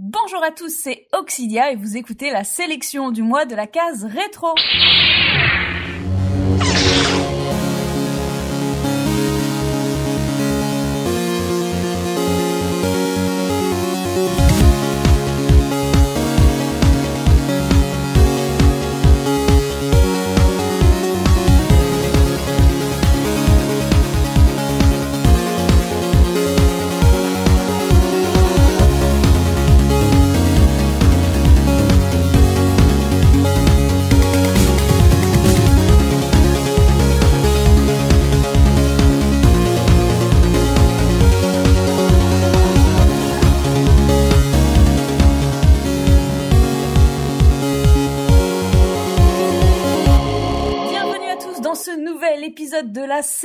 Bonjour à tous, c'est Oxidia et vous écoutez la sélection du mois de la case rétro.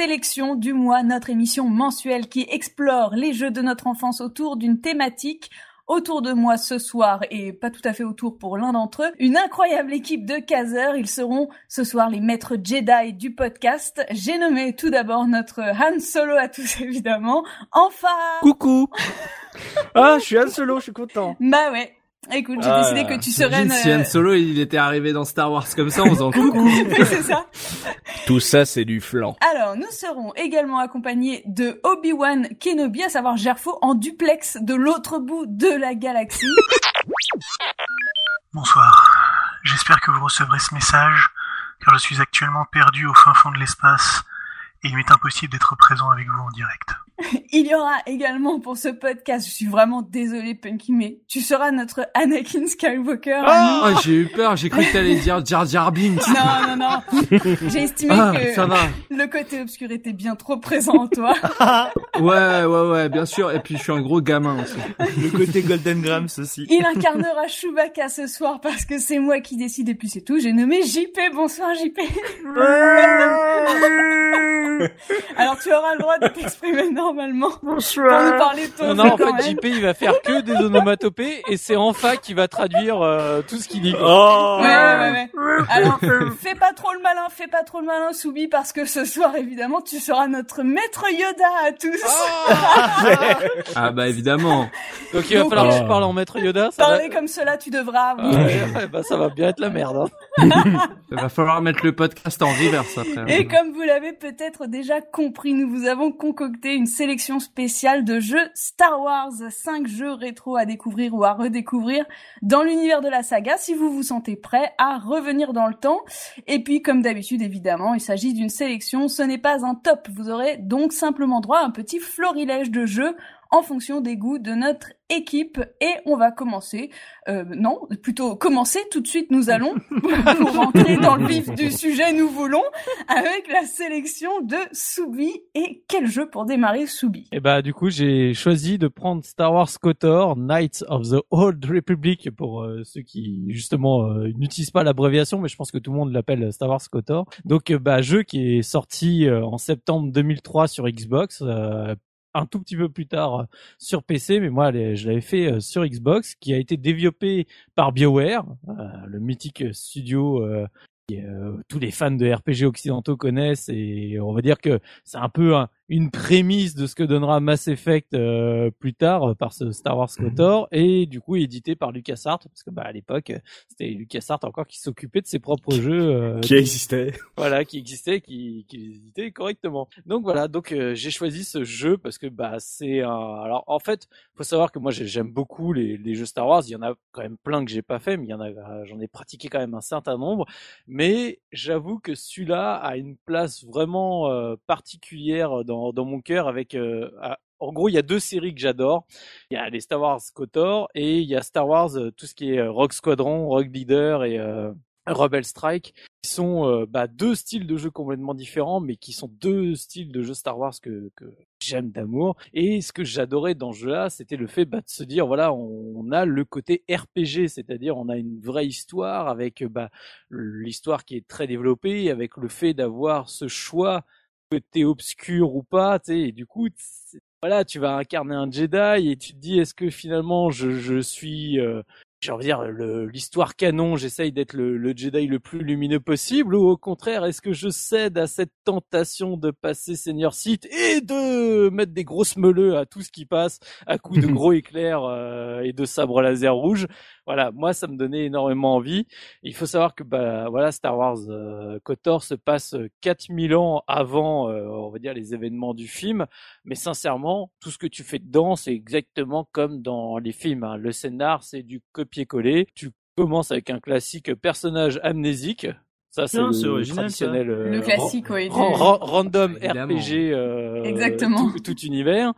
Sélection du mois, notre émission mensuelle qui explore les jeux de notre enfance autour d'une thématique. Autour de moi ce soir, et pas tout à fait autour pour l'un d'entre eux, une incroyable équipe de caseurs. Ils seront ce soir les maîtres Jedi du podcast. J'ai nommé tout d'abord notre Han Solo à tous évidemment. Enfin Coucou Ah, je suis Han Solo, je suis content. Bah ouais. Écoute, j'ai Ah, décidé que tu serais... Si Han Solo il était arrivé dans Star Wars comme ça en faisant coucou. c'est ça. Tout ça, c'est du flan. Alors, nous serons également accompagnés de Obi-Wan Kenobi, à savoir Gerfo, en duplex de l'autre bout de la galaxie. Bonsoir. J'espère que vous recevrez ce message, car je suis actuellement perdu au fin fond de l'espace, et il m'est impossible d'être présent avec vous en direct. Il y aura également pour ce podcast, je suis vraiment désolée Punky, mais tu seras notre Anakin Skywalker. à Oh, j'ai eu peur, j'ai cru que t'allais dire Jar Jar Binks. Non, non, non. J'ai estimé Ah, que ça va. le côté obscur était bien trop présent en toi. Ouais, ouais, ouais, bien sûr. Et puis je suis un gros gamin aussi. Le côté Golden Grams aussi. Il incarnera Chewbacca ce soir parce que c'est moi qui décide et puis c'est tout. J'ai nommé JP. Bonsoir JP. Alors tu auras le droit de t'exprimer normalement pour nous parler de ton Non, non, en fait. JP, il va faire que des onomatopées et c'est Enfa qui va traduire euh, tout ce qu'il dit. Oh Ouais, ouais, ouais, ouais. Alors, fais pas trop le malin, fais pas trop le malin, Soubi, parce que ce soir, évidemment, tu seras notre maître Yoda à tous. Ah bah évidemment. Donc il va Donc, falloir que je parle en maître Yoda. Ça va... Parler comme cela, tu devras. oui. Ouais, bah, ça va bien être la merde. hein. Va falloir mettre le podcast en reverse après. Et comme vous l'avez peut-être déjà compris, nous vous avons concocté une sélection spéciale de jeux Star Wars, 5 jeux rétro à découvrir ou à redécouvrir dans l'univers de la saga si vous vous sentez prêt à revenir dans le temps. Et puis comme d'habitude évidemment, il s'agit d'une sélection, ce n'est pas un top, vous aurez donc simplement droit à un petit florilège de jeux en fonction des goûts de notre équipe et on va commencer euh, non plutôt commencer tout de suite nous allons pour rentrer dans le vif du sujet nous voulons avec la sélection de Soubi. Et quel jeu pour démarrer Soubi? Et bah du coup j'ai choisi de prendre Star Wars KOTOR, Knights of the Old Republic pour euh, ceux qui justement euh, n'utilisent pas l'abréviation, mais je pense que tout le monde l'appelle Star Wars KOTOR. Donc euh, bah jeu qui est sorti euh, en septembre 2003 sur Xbox. Un tout petit peu plus tard euh, sur PC, mais moi je l'avais fait euh, sur Xbox, qui a été développé par BioWare, euh, le mythique studio que tous les fans de RPG occidentaux connaissent, et on va dire que c'est un peu une prémisse de ce que donnera Mass Effect euh, plus tard euh, par ce Star Wars KOTOR et du coup édité par LucasArts parce que bah à l'époque c'était LucasArts encore qui s'occupait de ses propres jeux euh, Qui existait. voilà qui existaient qui qui les éditaient correctement. Donc voilà, donc euh, j'ai choisi ce jeu parce que bah c'est un alors en fait, faut savoir que moi j'ai- j'aime beaucoup les, les jeux Star Wars, il y en a quand même plein que j'ai pas fait mais il y en a j'en ai pratiqué quand même un certain nombre mais j'avoue que celui-là a une place vraiment particulière dans, dans mon cœur avec euh, à- en gros, il y a deux séries que j'adore. Il y a les Star Wars KOTOR et il y a Star Wars, euh, tout ce qui est euh, Rogue Squadron, Rogue Leader et Rebel Strike, qui sont bah, deux styles de jeux complètement différents, mais qui sont deux styles de jeux Star Wars que, j'aime d'amour. Et ce que j'adorais dans ce jeu-là, c'était le fait bah, de se dire, voilà, on, a le côté RPG, c'est-à-dire on a une vraie histoire avec bah, l'histoire qui est très développée, avec le fait d'avoir ce choix côté obscur ou pas, tu sais, et du coup, voilà, tu vas incarner un Jedi et tu te dis, est-ce que finalement je, je suis euh, j'ai envie de dire l'histoire canon, j'essaye d'être le, le Jedi le plus lumineux possible, ou au contraire, est-ce que je cède à cette tentation de passer Seigneur Sith et de mettre des grosses meuleux à tout ce qui passe à coups de gros éclairs euh, et de sabres laser rouges? Voilà, moi ça me donnait énormément envie. Il faut savoir que bah voilà, Star Wars euh, se passe 4000 ans avant, euh, on va dire les événements du film, mais sincèrement, tout ce que tu fais dedans, c'est exactement comme dans les films. hein. Le scénar, c'est du copier-coller. Tu commences avec un classique personnage amnésique. Ça, c'est le traditionnel. euh, Le classique, ouais. random Évidemment. RPG euh, Exactement. tout, tout univers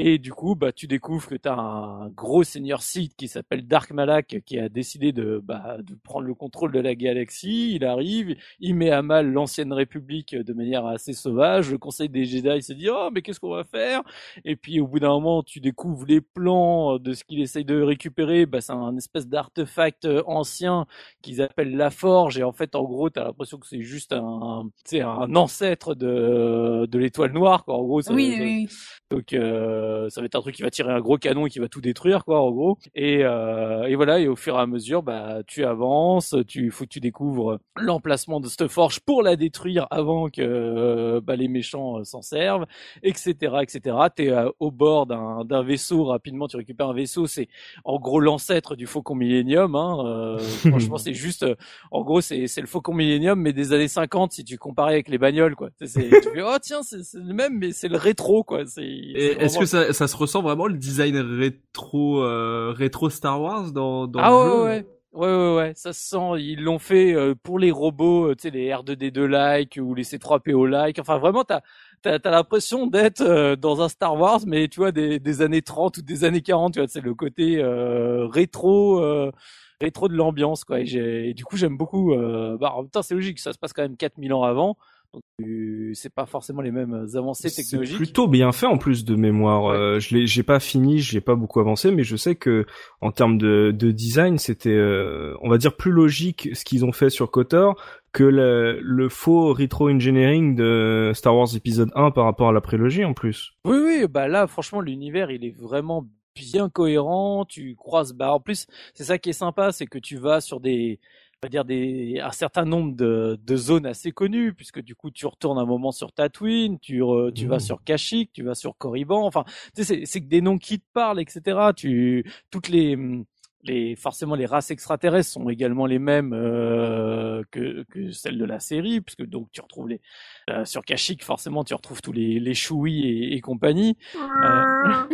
et du coup bah tu découvres que tu as un gros seigneur Sith qui s'appelle Dark Malak qui a décidé de bah de prendre le contrôle de la galaxie il arrive il met à mal l'ancienne république de manière assez sauvage le conseil des Jedi se dit oh mais qu'est-ce qu'on va faire? Et puis au bout d'un moment tu découvres les plans de ce qu'il essaye de récupérer bah c'est un espèce d'artefact euh, ancien qu'ils appellent la forge et en fait en gros t'as l'impression que c'est juste un c'est un ancêtre de de l'étoile noire quoi en gros ça- Oui, ça- oui, oui. donc euh, ça va être un truc qui va tirer un gros canon et qui va tout détruire quoi en gros et euh, et voilà et au fur et à mesure bah tu avances tu faut que tu découvres l'emplacement de cette forge pour la détruire avant que euh, bah, les méchants euh, s'en servent etc etc t'es euh, au bord d'un d'un vaisseau rapidement tu récupères un vaisseau c'est en gros l'ancêtre du Faucon Millennium hein, euh, franchement c'est juste euh, en gros c'est c'est le Faucon Millennium mais des années 50 si tu comparais avec les bagnoles quoi c'est tu fais oh tiens c'est le même mais c'est le rétro quoi c'est est-ce vraiment- que ça, ça se ressent vraiment le design rétro, euh, rétro Star Wars dans, dans ah le ouais, jeu ouais, ouais. Ouais, ouais, ouais, ça se sent. Ils l'ont fait euh, pour les robots, euh, tu sais, les R2D2 like ou les C3PO like. Enfin, vraiment, t'as t'as t'as l'impression d'être euh, dans un Star Wars, mais tu vois des, des années 30 ou des années 40. Tu vois, c'est le côté euh, rétro. euh, rétro de l'ambiance quoi et, et du coup j'aime beaucoup euh, bah en même temps c'est logique ça se passe quand même 4000 ans avant donc euh, c'est pas forcément les mêmes avancées C'est technologiques plutôt bien fait en plus de mémoire. Ouais. Euh, je l'ai, j'ai pas fini, j'ai pas beaucoup avancé, mais je sais que en termes de, de design, c'était, euh, on va dire, plus logique ce qu'ils ont fait sur Kotor que le, le faux retro engineering de Star Wars épisode 1 par rapport à la prélogie en plus. Oui, oui, bah là, franchement, l'univers, il est vraiment bien cohérent. Tu croises, bah en plus, c'est ça qui est sympa, c'est que tu vas sur des, on va dire des, un certain nombre de, de zones assez connues, puisque du coup, tu retournes un moment sur Tatooine, tu, re- tu vas Mmh. sur Kashyyyk, tu vas sur Korriban. Enfin, tu sais, c'est, c'est que des noms qui te parlent, etc. Tu, toutes les les forcément les races extraterrestres sont également les mêmes euh, que que celles de la série puisque donc tu retrouves les euh, sur Kashyyyk forcément tu retrouves tous les les Chewie et, et compagnie. Euh,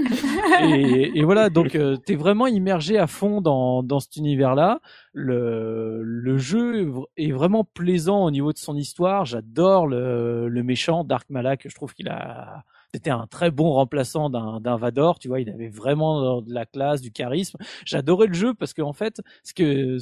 et, et voilà donc euh, t'es vraiment immergé à fond dans dans cet univers là le le jeu est vraiment plaisant au niveau de son histoire. J'adore le le méchant Dark Malak je trouve qu'il a c'était un très bon remplaçant d'un Vador, tu vois, il avait vraiment de la classe, du charisme. J'adorais le jeu parce que en fait, ce que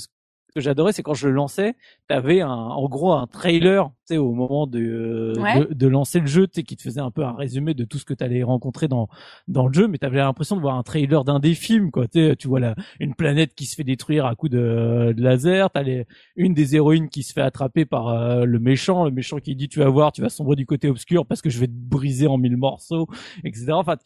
que j'adorais, c'est quand je le lançais, t'avais un, en gros un trailer, tu sais, au moment de, Ouais. de de lancer le jeu, tu sais, qui te faisait un peu un résumé de tout ce que t'allais rencontrer dans dans le jeu, mais t'avais l'impression de voir un trailer d'un des films, quoi. Tu tu vois la, une planète qui se fait détruire à coups de, de laser, t'as les, une des héroïnes qui se fait attraper par euh, le méchant, le méchant qui dit tu vas voir, tu vas sombrer du côté obscur parce que je vais te briser en mille morceaux, etc. Enfin,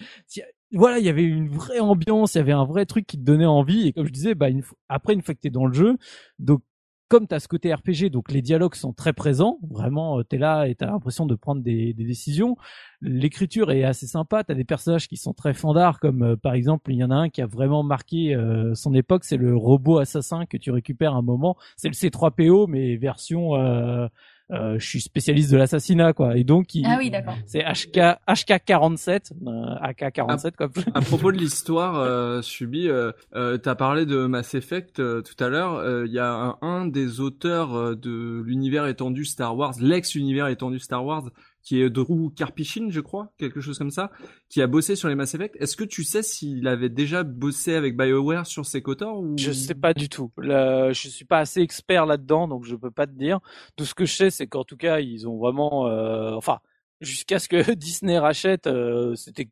voilà, il y avait une vraie ambiance, il y avait un vrai truc qui te donnait envie. Et comme je disais, bah après une fois que t'es dans le jeu, donc comme t'as ce côté RPG, donc les dialogues sont très présents. Vraiment, euh, t'es là et t'as l'impression de prendre des, des décisions. L'écriture est assez sympa. T'as des personnages qui sont très fandards, comme euh, par exemple, il y en a un qui a vraiment marqué euh, son époque, c'est le robot assassin que tu récupères à un moment. C'est le C3PO, mais version. euh, euh, je suis spécialiste de l'assassinat, quoi. Et donc, il, Ah oui, d'accord. c'est HK HK 47, euh, AK 47 quoi. À propos de l'histoire, euh, Subi, euh, euh, t'as parlé de Mass Effect euh, tout à l'heure. Euh, Il y a un, un des auteurs euh, de l'univers étendu Star Wars, l'ex-univers étendu Star Wars, qui est Drew Karpyshyn, je crois, quelque chose comme ça, qui a bossé sur les Mass Effect. Est-ce que tu sais s'il avait déjà bossé avec BioWare sur ses Kotor ou Je sais pas du tout. Là, je suis pas assez expert là-dedans, donc je peux pas te dire. Tout ce que je sais, c'est qu'en tout cas, ils ont vraiment, euh, enfin, jusqu'à ce que Disney rachète, euh, c'était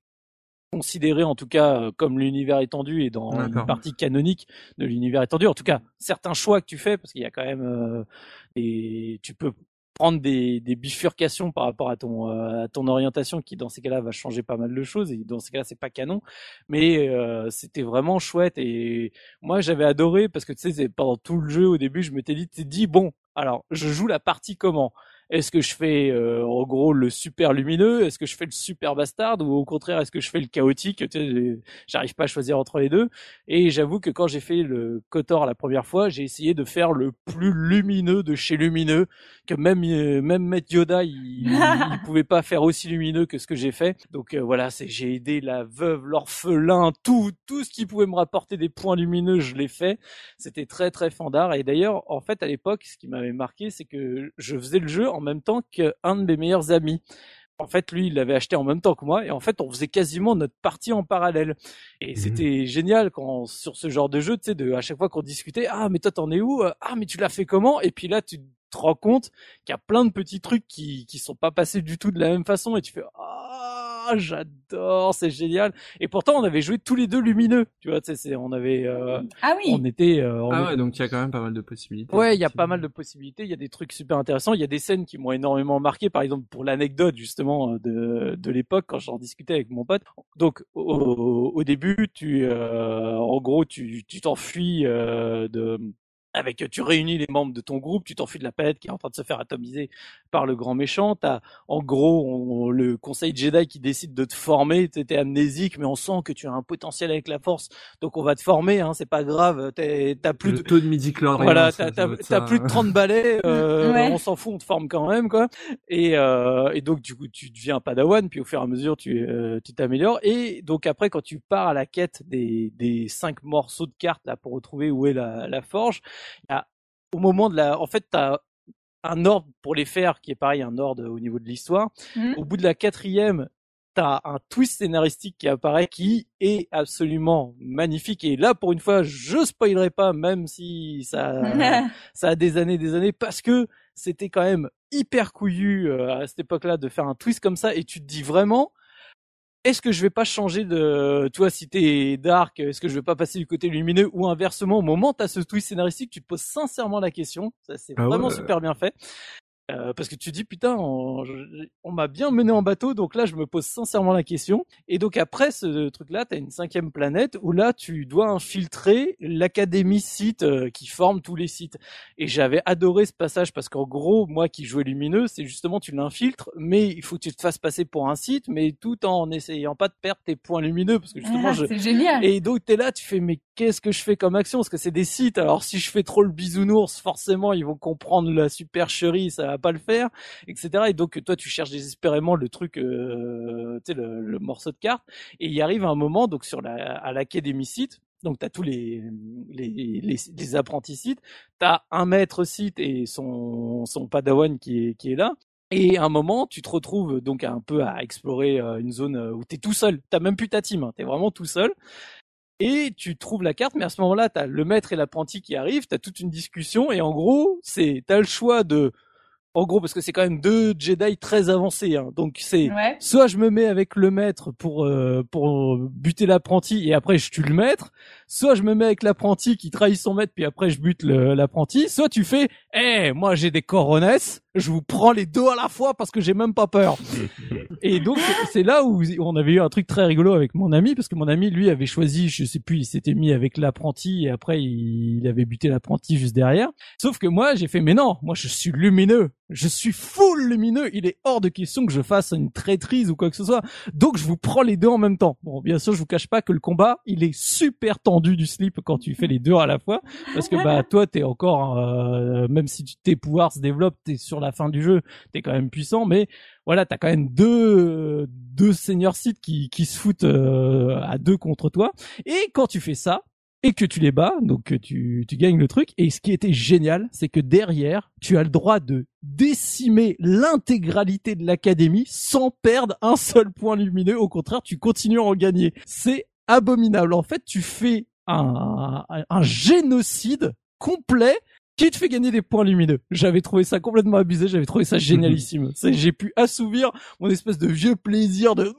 considéré en tout cas euh, comme l'univers étendu et dans une partie canonique de l'univers étendu. En tout cas, certains choix que tu fais, parce qu'il y a quand même euh, et tu peux prendre des, des bifurcations par rapport à ton euh, à ton orientation qui dans ces cas-là va changer pas mal de choses. Et dans ces cas-là c'est pas canon. Mais euh, c'était vraiment chouette. Et moi j'avais adoré parce que tu sais pendant tout le jeu au début je m'étais dit dit bon alors je joue la partie comment? Est-ce que je fais euh, en gros le super lumineux? Est-ce que je fais le super bastard? Ou au contraire, est-ce que je fais le chaotique? Tu sais, J'arrive pas à choisir entre les deux. Et j'avoue que quand j'ai fait le Kotor la première fois, j'ai essayé de faire le plus lumineux de chez lumineux, que même euh, même Maître Yoda, il, il pouvait pas faire aussi lumineux que ce que j'ai fait. Donc euh, voilà, c'est j'ai aidé la veuve, l'orphelin, tout tout ce qui pouvait me rapporter des points lumineux, je l'ai fait. C'était très très fandard. Et d'ailleurs, en fait, à l'époque, ce qui m'avait marqué, c'est que je faisais le jeu en même temps qu'un de mes meilleurs amis. En fait, lui, il l'avait acheté en même temps que moi, et en fait, on faisait quasiment notre partie en parallèle. Et c'était génial quand sur ce genre de jeu, tu sais, de à chaque fois qu'on discutait, ah mais toi t'en es où? Ah mais tu l'as fait comment Et puis là, tu te rends compte qu'il y a plein de petits trucs qui qui sont pas passés du tout de la même façon, et tu fais ah j'adore, c'est génial. Et pourtant, on avait joué tous les deux lumineux, tu vois, tu sais, c'est- on avait, euh, Ah oui. on était, euh, on Ah ouais, donc il y a quand même pas mal de possibilités. Ouais, il y a pas mal de possibilités. Il y a des trucs super intéressants. Il y a des scènes qui m'ont énormément marqué. Par exemple, pour l'anecdote justement euh, de, de l'époque quand j'en discutais avec mon pote. Donc, au, au début, tu, euh, en gros, tu tu t'enfuis euh, de avec tu réunis les membres de ton groupe, tu t'enfuis de la planète qui est en train de se faire atomiser par le grand méchant. T'as en gros on- le conseil Jedi qui décide de te former. T'étais amnésique, mais on sent que tu as un potentiel avec la Force, donc on va te former. Hein, c'est pas grave. T'es- T'as plus le de taux de midi chlorien. voilà, ça- t'as plus de 30 balais, euh, Ouais. on s'en fout, on te forme quand même, quoi. Et, euh, et donc, du coup, tu deviens un padawan, puis au fur et à mesure, tu euh, tu t'améliores. Et donc, après, quand tu pars à la quête des, des cinq morceaux de cartes, là, pour retrouver où est la, la forge, y a, au moment de la... En fait, t'as un ordre pour les faire, qui est pareil, un ordre au niveau de l'histoire. Mhm. Au bout de la quatrième, t'as un twist scénaristique qui apparaît qui est absolument magnifique. Et là, pour une fois, je spoilerai pas, même si ça, ça a des années, des années, parce que c'était quand même hyper couillu euh, à cette époque-là de faire un twist comme ça. Et tu te dis vraiment, est-ce que je vais pas changer de, toi, si t'es dark, est-ce que je vais pas passer du côté lumineux ou inversement, au moment où t'as ce twist scénaristique, tu te poses sincèrement la question. Ça, c'est Ah vraiment ouais. super bien fait. Euh, parce que tu dis putain, on, on m'a bien mené en bateau, donc là je me pose sincèrement la question. Et donc après ce truc-là, t'as une cinquième planète où là tu dois infiltrer l'académie site euh, qui forme tous les sites. Et j'avais adoré ce passage parce qu'en gros, moi qui jouais lumineux, c'est justement tu l'infiltres, mais il faut que tu te fasses passer pour un site, mais tout en n'essayant pas de perdre tes points lumineux parce que justement Ah, je, C'est génial. et donc t'es là, tu fais mais qu'est-ce que je fais comme action? Parce que c'est des sites. Alors si je fais trop le bisounours, forcément ils vont comprendre la supercherie, ça pas le faire, etc. Et donc toi tu cherches désespérément le truc, euh, tu le, morceau de carte. Et il arrive un moment donc sur la à l'académie site. Donc t'as tous les les, les apprentis sites, t'as un maître site et son son padawan qui est qui est là. Et à un moment, tu te retrouves donc un peu à explorer euh, une zone euh, où t'es tout seul. T'as même plus ta team, hein, t'es vraiment tout seul. Et tu trouves la carte, mais à ce moment-là, t'as le maître et l'apprenti qui arrivent, t'as toute une discussion, et en gros, c'est t'as le choix de, en gros, parce que c'est quand même deux Jedi très avancés, hein, donc c'est Ouais. soit je me mets avec le maître pour euh, pour buter l'apprenti et après je tue le maître, soit je me mets avec l'apprenti qui trahit son maître puis après je bute l'apprenti, soit tu fais "Eh, moi j'ai des coronesses, je vous prends les deux à la fois parce que j'ai même pas peur." et donc c'est- là où on avait eu un truc très rigolo avec mon ami parce que mon ami lui avait choisi, je sais plus, il s'était mis avec l'apprenti et après il, il avait buté l'apprenti juste derrière. Sauf que moi j'ai fait "Mais non, moi je suis lumineux." Je suis full lumineux, il est hors de question que je fasse une traîtrise ou quoi que ce soit. Donc je vous prends les deux en même temps. Bon, bien sûr, je vous cache pas que le combat, il est super tendu du slip quand tu fais les deux à la fois, parce que bah toi t'es encore, euh, même si tu- tes pouvoirs se développent, t'es sur la fin du jeu, t'es quand même puissant, mais voilà, t'as quand même deux deux seniors sites qui qui se foutent euh, à deux contre toi. Et quand tu fais ça, et que tu les bats, donc que tu, tu gagnes le truc. Et ce qui était génial, c'est que derrière, tu as le droit de décimer l'intégralité de l'académie sans perdre un seul point lumineux. Au contraire, tu continues à en gagner. C'est abominable. En fait, tu fais un, un génocide complet qui te fait gagner des points lumineux? J'avais trouvé ça complètement abusé, j'avais trouvé ça génialissime. C'est- J'ai pu assouvir mon espèce de vieux plaisir de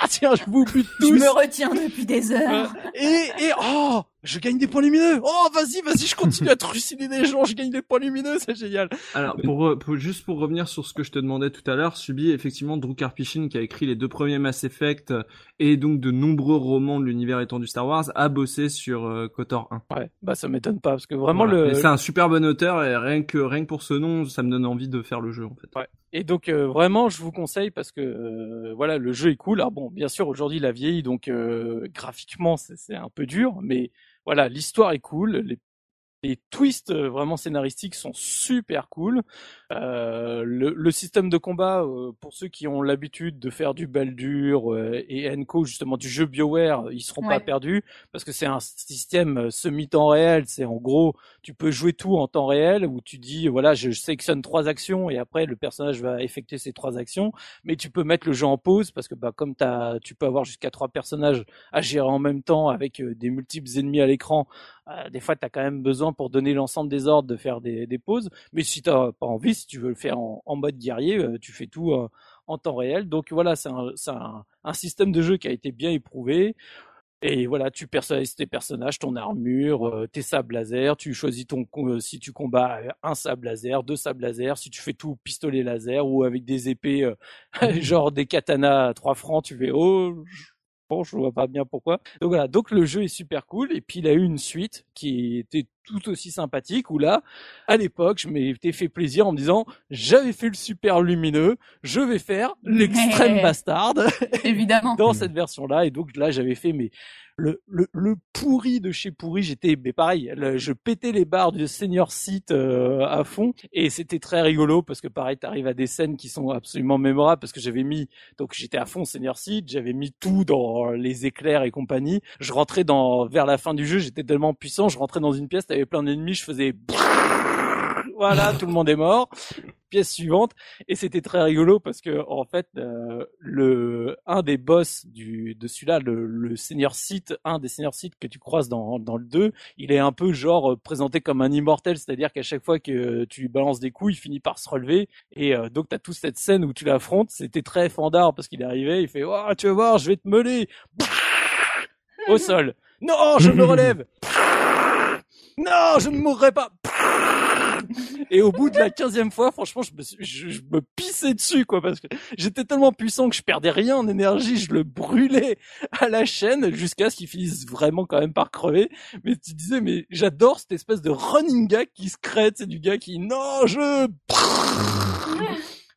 ah, tiens, je vous bute Je tous. me retiens depuis des heures. Euh, et, et oh, je gagne des points lumineux. Oh, vas-y, vas-y, je continue à trucider des gens, je gagne des points lumineux, c'est génial. Alors, pour, pour, juste pour revenir sur ce que je te demandais tout à l'heure, Subi, effectivement, Drew Karpyshyn, qui a écrit les deux premiers Mass Effect euh, et donc de nombreux romans de l'univers étendu Star Wars, a bossé sur euh, KOTOR 1. Ouais, bah ça m'étonne pas, parce que vraiment Voilà. le... C'est un super bon auteur, et rien que, rien que pour ce nom, ça me donne envie de faire le jeu, en fait. Ouais. Et donc euh, vraiment, je vous conseille parce que euh, voilà, le jeu est cool. Alors bon, bien sûr, aujourd'hui, il a vieilli, donc euh, graphiquement, c'est un peu dur, mais voilà, l'histoire est cool. Les twists euh, vraiment scénaristiques sont super cool. Euh, le, le système de combat, euh, pour ceux qui ont l'habitude de faire du Baldur euh, et Enco, justement du jeu BioWare, ils seront pas perdus parce que c'est un système euh, semi-temps réel. C'est en gros, tu peux jouer tout en temps réel où tu dis voilà, je sélectionne trois actions et après le personnage va effectuer ces trois actions. Mais tu peux mettre le jeu en pause parce que bah comme t'as, tu peux avoir jusqu'à trois personnages à gérer en même temps avec euh, des multiples ennemis à l'écran. Euh, des fois, tu as quand même besoin pour donner l'ensemble des ordres de faire des, des pauses. Mais si t'as pas envie, si tu veux le faire en, en mode guerrier, euh, tu fais tout euh, en temps réel. Donc voilà, c'est un, c'est un, un système de jeu qui a été bien éprouvé. Et voilà, tu personnalises tes personnages, ton armure, tes sables laser. Tu choisis ton si tu combats un sable laser, deux sables laser. Si tu fais tout pistolet laser ou avec des épées, genre des katanas à 3 francs, tu fais oh. Bon, je vois pas bien pourquoi. Donc voilà, donc le jeu est super cool et puis il a eu une suite qui était tout aussi sympathique où là, à l'époque, je m'étais fait plaisir en me disant j'avais fait le super lumineux, je vais faire l'extrême bastarde Évidemment. dans cette version-là. Et donc là, j'avais fait mais le, le, le pourri de chez pourri. J'étais mais pareil, le- je pétais les barres du senior site euh, à fond et c'était très rigolo parce que pareil, t'arrives à des scènes qui sont absolument mémorables parce que j'avais mis donc j'étais à fond senior site, j'avais mis tout dans les éclairs et compagnie. Je rentrais dans vers la fin du jeu, j'étais tellement puissant, je rentrais dans une pièce, plein d'ennemis, je faisais voilà, tout le monde est mort. Pièce suivante. Et c'était très rigolo parce que en fait euh, le un des boss du de celui-là le, le senior site un des seniors sites que tu croises dans dans le 2 il est un peu genre euh, présenté comme un immortel. C'est-à-dire qu'à chaque fois que tu lui balances des coups il finit par se relever. Et euh, donc t'as toute cette scène où tu l'affrontes. C'était très fandard parce qu'il est arrivé il fait oh tu vas voir je vais te meuler! Au sol non je me relève non je ne mourrai pas et au bout de la quinzième fois, franchement, je me, suis- je, je me pissais dessus, quoi, parce que j'étais tellement puissant que je perdais rien en énergie, je le brûlais à la chaîne jusqu'à ce qu'il finisse vraiment quand même par crever. Mais tu disais, mais j'adore cette espèce de running gag qui se crée, c'est du gars qui, non, je...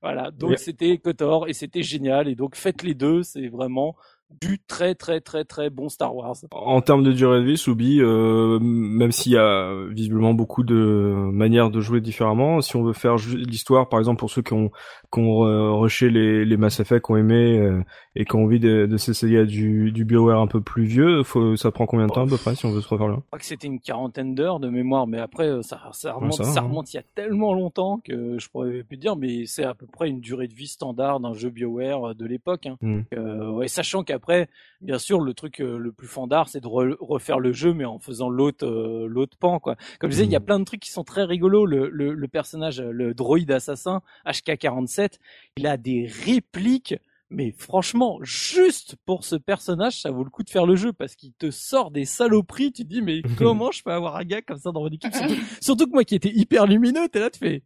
Voilà, donc c'était Kotor et c'était génial. Et donc faites les deux, c'est vraiment du très très très très bon Star Wars. En termes de durée de vie, Soubi, euh, même s'il y a visiblement beaucoup de manières de jouer différemment, si on veut faire l'histoire, par exemple pour ceux qui ont, qui ont rushé les, les Mass Effect, qui ont aimé euh, et qui ont envie de, de s'essayer à du, du BioWare un peu plus vieux, faut, ça prend combien de temps à peu près si on veut se refaire là? Je crois que c'était une quarantaine d'heures de mémoire, mais après euh, ça, ça remonte, ça hein. remonte il y a tellement longtemps que je pourrais plus dire, mais c'est à peu près une durée de vie standard d'un jeu BioWare euh, de l'époque. Hein. Hmm. Euh, ouais, sachant qu'après, bien sûr, le truc euh, le plus fandard, c'est de re- refaire le jeu, mais en faisant l'autre euh, l'autre pan, quoi. Comme je disais, il y a Mhm. plein de trucs qui sont très rigolos. Le, le, le personnage, euh, le droïde assassin HK47, il a des répliques. Mais franchement, juste pour ce personnage, ça vaut le coup de faire le jeu parce qu'il te sort des saloperies. Tu te dis, mais comment je peux avoir un gars comme ça dans mon équipe? Surtout, surtout que moi qui étais hyper lumineux, t'es là, tu fais.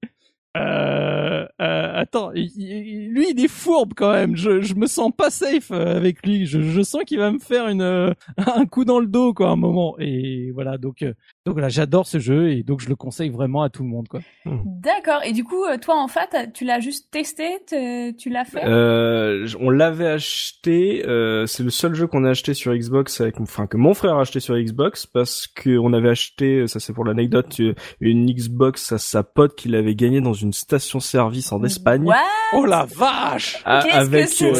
Euh, euh, attends, lui il est fourbe quand même. Je, je me sens pas safe euh, avec lui. Je, je sens qu'il va me faire une euh, un coup dans le dos quoi à un moment. Et voilà donc donc voilà j'adore ce jeu et donc je le conseille vraiment à tout le monde quoi. D'accord. Et du coup, euh, toi, en fait, tu l'as juste testé, te- tu l'as fait? Euh, on l'avait acheté. euh, c'est le seul jeu qu'on a acheté sur Xbox, avec, enfin que mon frère a acheté sur Xbox parce que on avait acheté, ça c'est pour l'anecdote, euh, une Xbox à sa pote qu'il avait gagné dans une station-service en Espagne. What? Oh la vache a- Qu'est-ce que avec, c'est que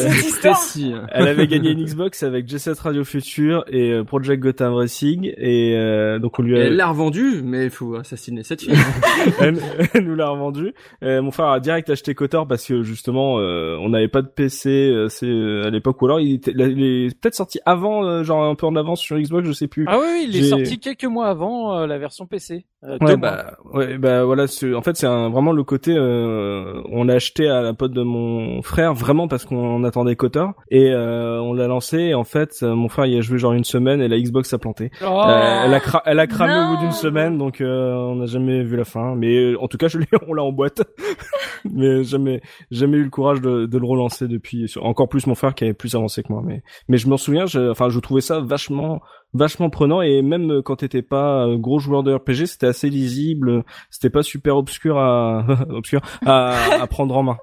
euh, cette elle avait gagné une Xbox avec Jet Set Radio Future et euh, Project Gotham Racing et euh, donc on lui a, l'a revendu, mais il faut assassiner cette fille. elle, elle nous l'a revendu. Euh, mon frère a direct acheté Kotor parce que justement euh, on n'avait pas de PC euh, c'est euh, à l'époque ou alors il était il est peut-être sorti avant euh, genre un peu en avance sur Xbox je sais plus. Ah oui, il est sorti quelques mois avant euh, la version PC. Euh, Ouais bah ouais bah voilà c'est- en fait c'est un- vraiment le côté euh, on l'a acheté à la pote de mon frère vraiment parce qu'on attendait Kotor et euh, on l'a lancé et en fait euh, mon frère y a joué genre une semaine et la Xbox a planté. Mois. Euh, Oh elle a cra- elle a cramé au bout d'une semaine donc euh, on n'a jamais vu la fin. Mais en tout cas je l'ai on l'a en boîte. Mais jamais jamais eu le courage de, de le relancer depuis encore plus mon frère qui est plus avancé que moi. Mais mais je m'en souviens je, enfin je trouvais ça vachement vachement prenant et même quand t'étais pas euh, gros joueur de RPG c'était assez lisible c'était pas super obscur à obscur à, à prendre en main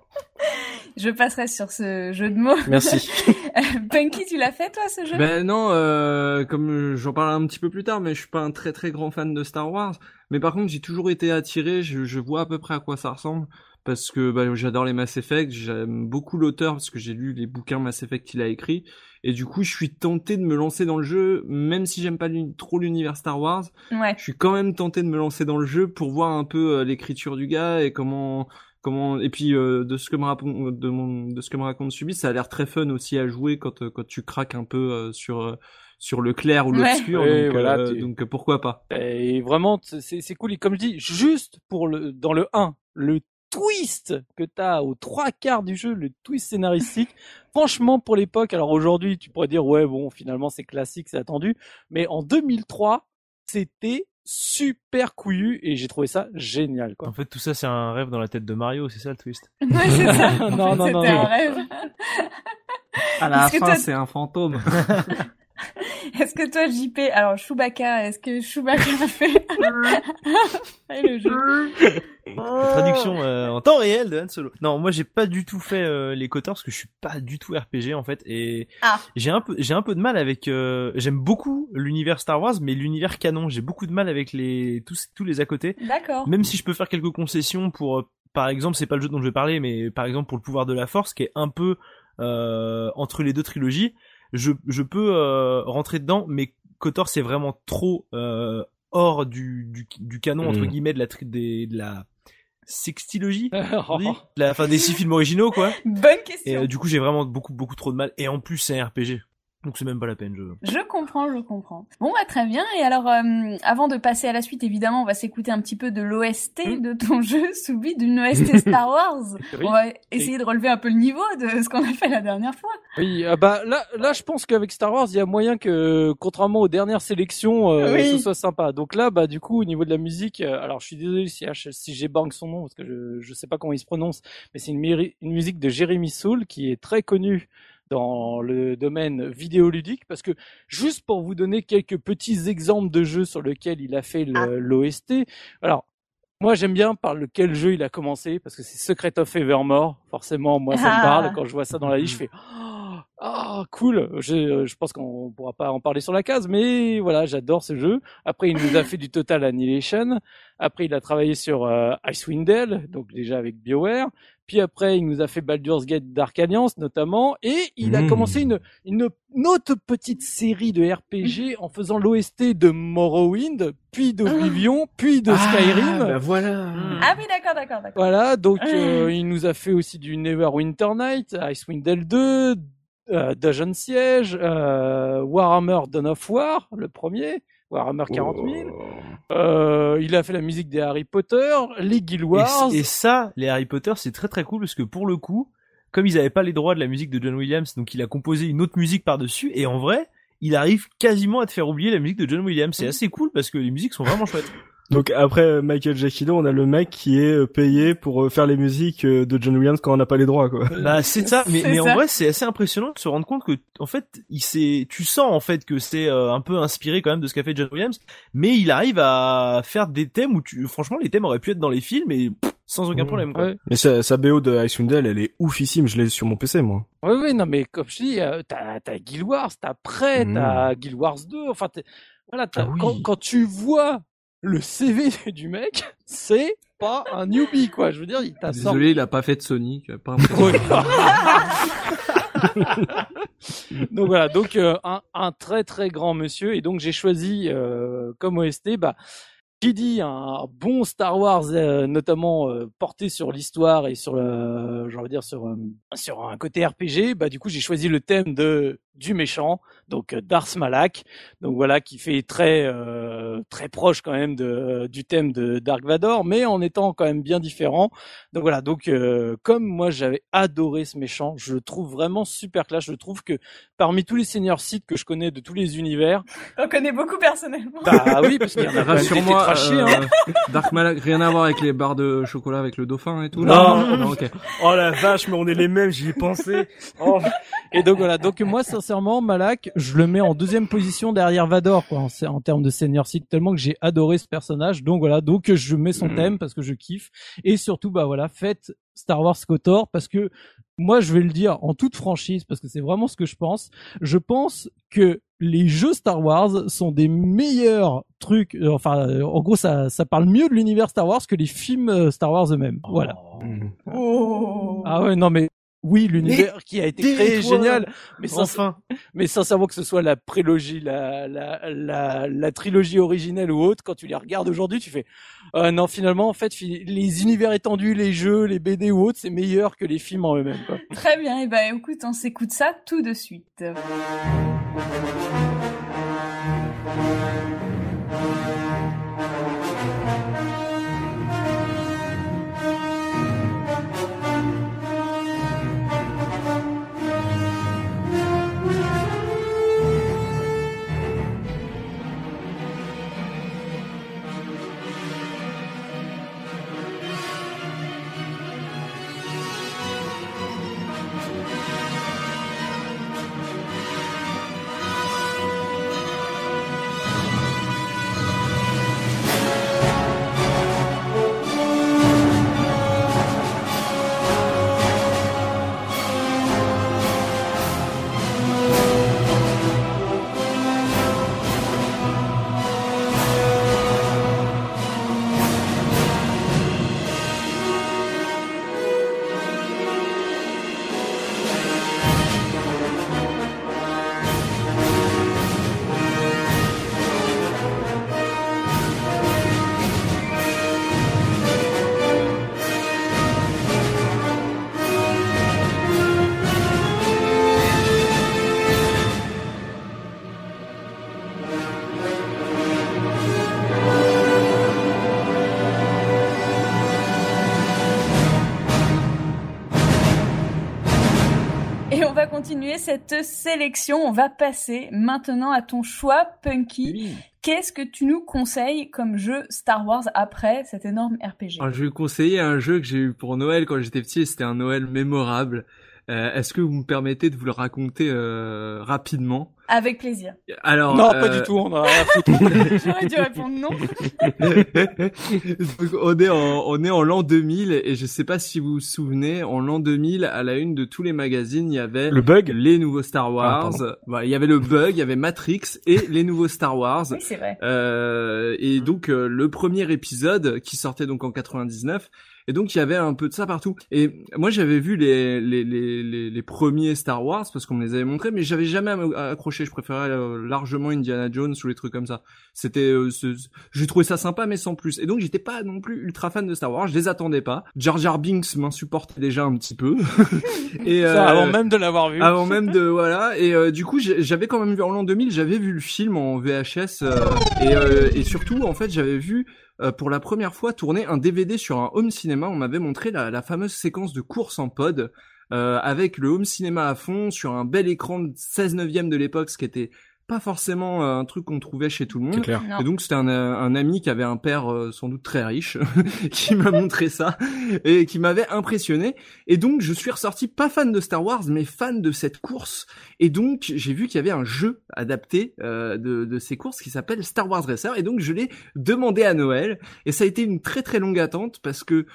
Je passerai sur ce jeu de mots. merci Punky, tu l'as fait toi ce jeu? Ben non, euh, comme j'en parlerai un petit peu plus tard, mais je suis pas un très très grand fan de Star Wars. Mais par contre, j'ai toujours été attiré. Je, je vois à peu près à quoi ça ressemble parce que bah, j'adore les Mass Effect. J'aime beaucoup l'auteur parce que j'ai lu les bouquins Mass Effect qu'il a écrit. Et du coup, je suis tenté de me lancer dans le jeu, même si j'aime pas trop l'univers Star Wars. Ouais. Je suis quand même tenté de me lancer dans le jeu pour voir un peu euh, l'écriture du gars et comment comment et puis euh, de ce que me raconte de mon de ce que me raconte Subi, ça a l'air très fun aussi à jouer quand euh, quand tu craques un peu euh, sur euh, sur le clair ou l'obscur Ouais, donc voilà, euh, tu- donc pourquoi pas? Et vraiment, c'est c'est cool. Et comme je dis, juste pour le dans le 1, le twist que t'as aux trois quarts du jeu, le twist scénaristique. Franchement, pour l'époque, alors aujourd'hui, tu pourrais dire ouais, bon, finalement, c'est classique, c'est attendu. Mais en 2003, c'était super couillu et j'ai trouvé ça génial, quoi. En fait, tout ça, c'est un rêve dans la tête de Mario, c'est ça le twist? Ouais, c'est ça. Non, fait, non, non, c'était non. un rêve. À la fin, c'est un fantôme. Est-ce que toi, JP, alors Chewbacca, est-ce que Chewbacca a fait le jeu? La traduction euh, en temps réel de Han Solo. Non, moi j'ai pas du tout fait euh, les Kotor parce que je suis pas du tout RPG en fait et Ah. j'ai un peu j'ai un peu de mal avec euh, j'aime beaucoup l'univers Star Wars mais l'univers canon, j'ai beaucoup de mal avec les tous tous les à côté. D'accord. Même si je peux faire quelques concessions pour par exemple, c'est pas le jeu dont je vais parler mais par exemple pour le pouvoir de la force qui est un peu euh, entre les deux trilogies, je je peux euh, rentrer dedans mais Kotor c'est vraiment trop euh, hors du, du du canon entre Mm. guillemets de la tri- des, de la sextilogie Oh. la fin des six films originaux quoi Bonne et question. euh, du coup j'ai vraiment beaucoup beaucoup trop de mal et en plus c'est un RPG donc c'est même pas la peine je Je comprends, je comprends. Bon, bah très bien. Et alors, euh, avant de passer à la suite, évidemment, on va s'écouter un petit peu de l'OST Hmm. de ton jeu, Soubi, d'une OST Star Wars. Oui. On va essayer de relever un peu le niveau de ce qu'on a fait la dernière fois. Oui, ah bah là, là, je pense qu'avec Star Wars, il y a moyen que, contrairement aux dernières sélections, euh, Oui. ce soit sympa. Donc là, bah du coup, au niveau de la musique, euh, alors je suis désolé si, si j'ébanque son nom parce que je, je sais pas comment il se prononce, mais c'est une, musique de Jeremy Soule qui est très connue dans le domaine vidéoludique parce que juste pour vous donner quelques petits exemples de jeux sur lesquels il a fait Ah. l'OST. Alors moi j'aime bien par lequel jeu il a commencé parce que c'est Secret of Evermore. Forcément moi ça me Ah. parle quand je vois ça dans la liste je fais ah cool. Je, je pense qu'on pourra pas en parler sur la case mais voilà j'adore ce jeu. Après il nous a fait du Total Annihilation. Après il a travaillé sur euh, Icewind Dale donc déjà avec BioWare. Puis après, il nous a fait Baldur's Gate Dark Alliance notamment, et il a Mmh. commencé une, une, une autre petite série de RPG en faisant l'OST de Morrowind, puis d'Oblivion, puis de Skyrim. bah voilà Ah oui, d'accord, d'accord, d'accord. Voilà, donc euh, il nous a fait aussi du Neverwinter Night, Icewind Dale 2, euh, Dungeon Siege, euh, Warhammer Dawn of War, le premier, Warhammer 40 000. Euh, il a fait la musique des Harry Potter, les Guild et, Wars. et ça les Harry Potter c'est très très cool parce que pour le coup comme ils avaient pas les droits de la musique de John Williams donc il a composé une autre musique par dessus et en vrai il arrive quasiment à te faire oublier la musique de John Williams c'est assez cool parce que les musiques sont vraiment chouettes donc après euh, Michael Giacchino on a le mec qui est euh, payé pour euh, faire les musiques de John Williams quand on n'a pas les droits quoi Bah c'est ça, mais, mais ça. en vrai c'est assez impressionnant de se rendre compte que en fait il s'est, tu sens en fait que c'est un peu inspiré quand même de ce qu'a fait John Williams, mais il arrive à faire des thèmes où tu, franchement les thèmes auraient pu être dans les films et pff, sans aucun Mmh. problème quoi. Ouais. mais sa, sa BO de Icewind Dale elle est oufissime je l'ai sur mon PC moi Oui, oui, non, mais comme je dis, euh, t'as, t'as Guild Wars, t'as Prey, Mm. t'as Guild Wars 2, enfin, t'es- voilà, t'as- Ah oui. quand, quand tu vois le CV du mec, c'est pas un newbie, quoi. Je veux dire, il t'a sorti. Désolé, il a pas fait de Sonic. Pas donc voilà, donc euh, un, un très très grand monsieur, et donc j'ai choisi euh, comme OST, bah, qui dit un bon Star Wars, euh, notamment euh, porté sur l'histoire et sur, euh, j'ai envie de dire sur euh, sur un côté RPG, bah du coup j'ai choisi le thème de du méchant, donc euh, Darth Malak, donc voilà qui fait très euh, très proche quand même de du thème de Dark Vador, mais en étant quand même bien différent. Donc voilà, donc euh, comme moi j'avais adoré ce méchant, je le trouve vraiment super classe. Je trouve que parmi tous les seigneurs sites que je connais de tous les univers, on connaît beaucoup personnellement. Bah oui, parce qu'il y en a Rassure-moi, trashés, euh, hein. Dark Malak, rien à voir avec les barres de chocolat avec le dauphin et tout. Non. non ok. Oh la vache, mais on est les mêmes, j'y ai pensé. Oh. Et donc voilà, donc moi sincèrement Malak, je le mets en deuxième position derrière Vador quoi, en, en termes de senior seat tellement que j'ai adoré ce personnage. Donc voilà, donc je mets son thème parce que je kiffe et surtout bah voilà, faites Star Wars KOTOR parce que moi je vais le dire en toute franchise parce que c'est vraiment ce que je pense. Je pense que les jeux Star Wars sont des meilleurs trucs. euh, enfin, euh, en gros, ça, ça parle mieux de l'univers Star Wars que les films euh, Star Wars eux-mêmes. Voilà. Oh. Ah ouais, non mais oui, l'univers qui a été créé est génial, mais sans, Enfin. mais sincèrement que ce soit la prélogie, la, la, la, la trilogie originelle ou autre, quand tu les regardes aujourd'hui, tu fais, euh, non, finalement, en fait, les univers étendus, les jeux, les BD ou autres, c'est meilleur que les films en eux-mêmes, quoi. Très bien, et ben écoute, on s'écoute ça tout de suite. Et on continuer cette sélection. On va passer maintenant à ton choix, Punky. Qu'est-ce que tu nous conseilles comme jeu Star Wars après cet énorme RPG Alors, je vais conseiller un jeu que j'ai eu pour Noël quand j'étais petit et c'était un Noël mémorable. Euh, Est-ce que vous me permettez de vous le raconter euh, rapidement? Avec plaisir. Alors, non, euh, pas du tout, on a. J'aurais dû répondre non. Donc, on est en on est en l'an 2000 et je sais pas si vous vous souvenez en l'an 2000 à la une de tous les magazines il y avait Le bug les nouveaux Star Ah, Wars voilà, il y avait le bug il y avait Matrix et les nouveaux Star Wars Oui, c'est vrai. Euh, et donc euh, le premier épisode qui sortait donc en 99 et donc il y avait un peu de ça partout. Et moi j'avais vu les les, les les premiers Star Wars parce qu'on me les avait montrés mais j'avais jamais am- accroché. Je préférais euh, largement Indiana Jones ou les trucs comme ça. C'était euh, j'ai trouvé ça sympa mais sans plus. Et donc j'étais pas non plus ultra fan de Star Wars. Je les attendais pas. Jar Jar Binks m'insupportait déjà un petit peu. Et euh, avant même de l'avoir vu. avant même de voilà. Et euh, du coup j'avais quand même vu en l'an 2000 j'avais vu le film en VHS euh, et, euh, et surtout en fait j'avais vu euh, pour la première fois tourner un DVD sur un home cinéma. On m'avait montré la, la fameuse séquence de course en pod euh, avec le home cinéma à fond sur un bel écran de 16 neuvième de l'époque ce qui était pas forcément euh, un truc qu'on trouvait chez tout le C'est monde clair. Et donc c'était un, euh, un ami qui avait un père euh, sans doute très riche qui m'a montré ça et qui m'avait impressionné. Et donc je suis ressorti pas fan de Star Wars mais fan de cette course. Et donc j'ai vu qu'il y avait un jeu adapté euh, de, de ces courses qui s'appelle Star Wars Racer. Et donc je l'ai demandé à Noël et ça a été une très très longue attente parce que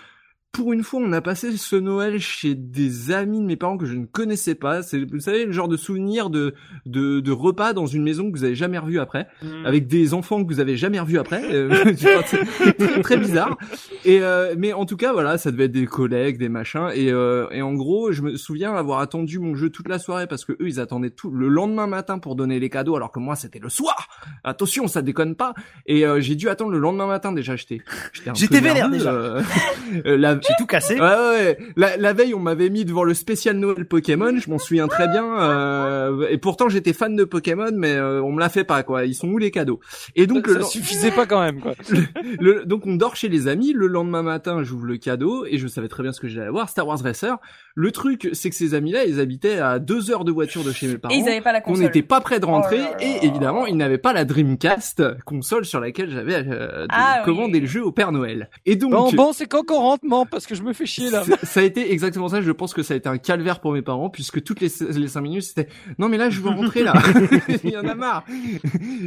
pour une fois, on a passé ce Noël chez des amis de mes parents que je ne connaissais pas. C'est, vous savez, le genre de souvenir de, de, de repas dans une maison que vous avez jamais revu après Mm. avec des enfants que vous avez jamais revus après. Euh, c'est très, très bizarre. Et euh, mais en tout cas, voilà, ça devait être des collègues, des machins. Et, euh, et en gros, je me souviens avoir attendu mon jeu toute la soirée parce que eux, ils attendaient tout le lendemain matin pour donner les cadeaux, alors que moi, c'était le soir. Attention, ça déconne pas. Et euh, j'ai dû attendre le lendemain matin déjà. J'étais, j'étais un J'étais vénère, nerveux, déjà. euh, euh, la J'ai tout cassé. Ouais, ouais, La, la veille, on m'avait mis devant le spécial Noël Pokémon, je m'en souviens très bien. Euh, et pourtant, j'étais fan de Pokémon, mais euh, on me l'a fait pas, quoi. Ils sont où les cadeaux? Et donc, ça, le, ça suffisait pas quand même, quoi. le- donc on dort chez les amis. Le lendemain matin, j'ouvre le cadeau et je savais très bien ce que j'allais avoir. Star Wars Racer. Le truc, c'est que ces amis-là, ils habitaient à deux heures de voiture de chez mes parents. Et ils avaient pas la On console. n'était pas près de rentrer Oh là là. et évidemment ils n'avaient pas la Dreamcast console sur laquelle j'avais euh, Ah oui. commandé le jeu au Père Noël. Et donc Bon, bon, c'est quand qu'on rentre, parce que je me fais chier, là. ça a été exactement ça. Je pense que ça a été un calvaire pour mes parents puisque toutes les, les cinq minutes c'était non mais là je veux rentrer là. Il y en a marre.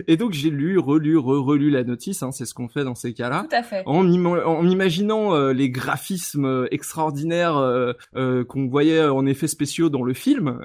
Et donc j'ai lu, relu, re-relu la notice. Hein, c'est ce qu'on fait dans ces cas-là. Tout à fait. En, ima- en imaginant euh, les graphismes euh, extraordinaires euh, euh, qu'on voyait en effets spéciaux dans le film,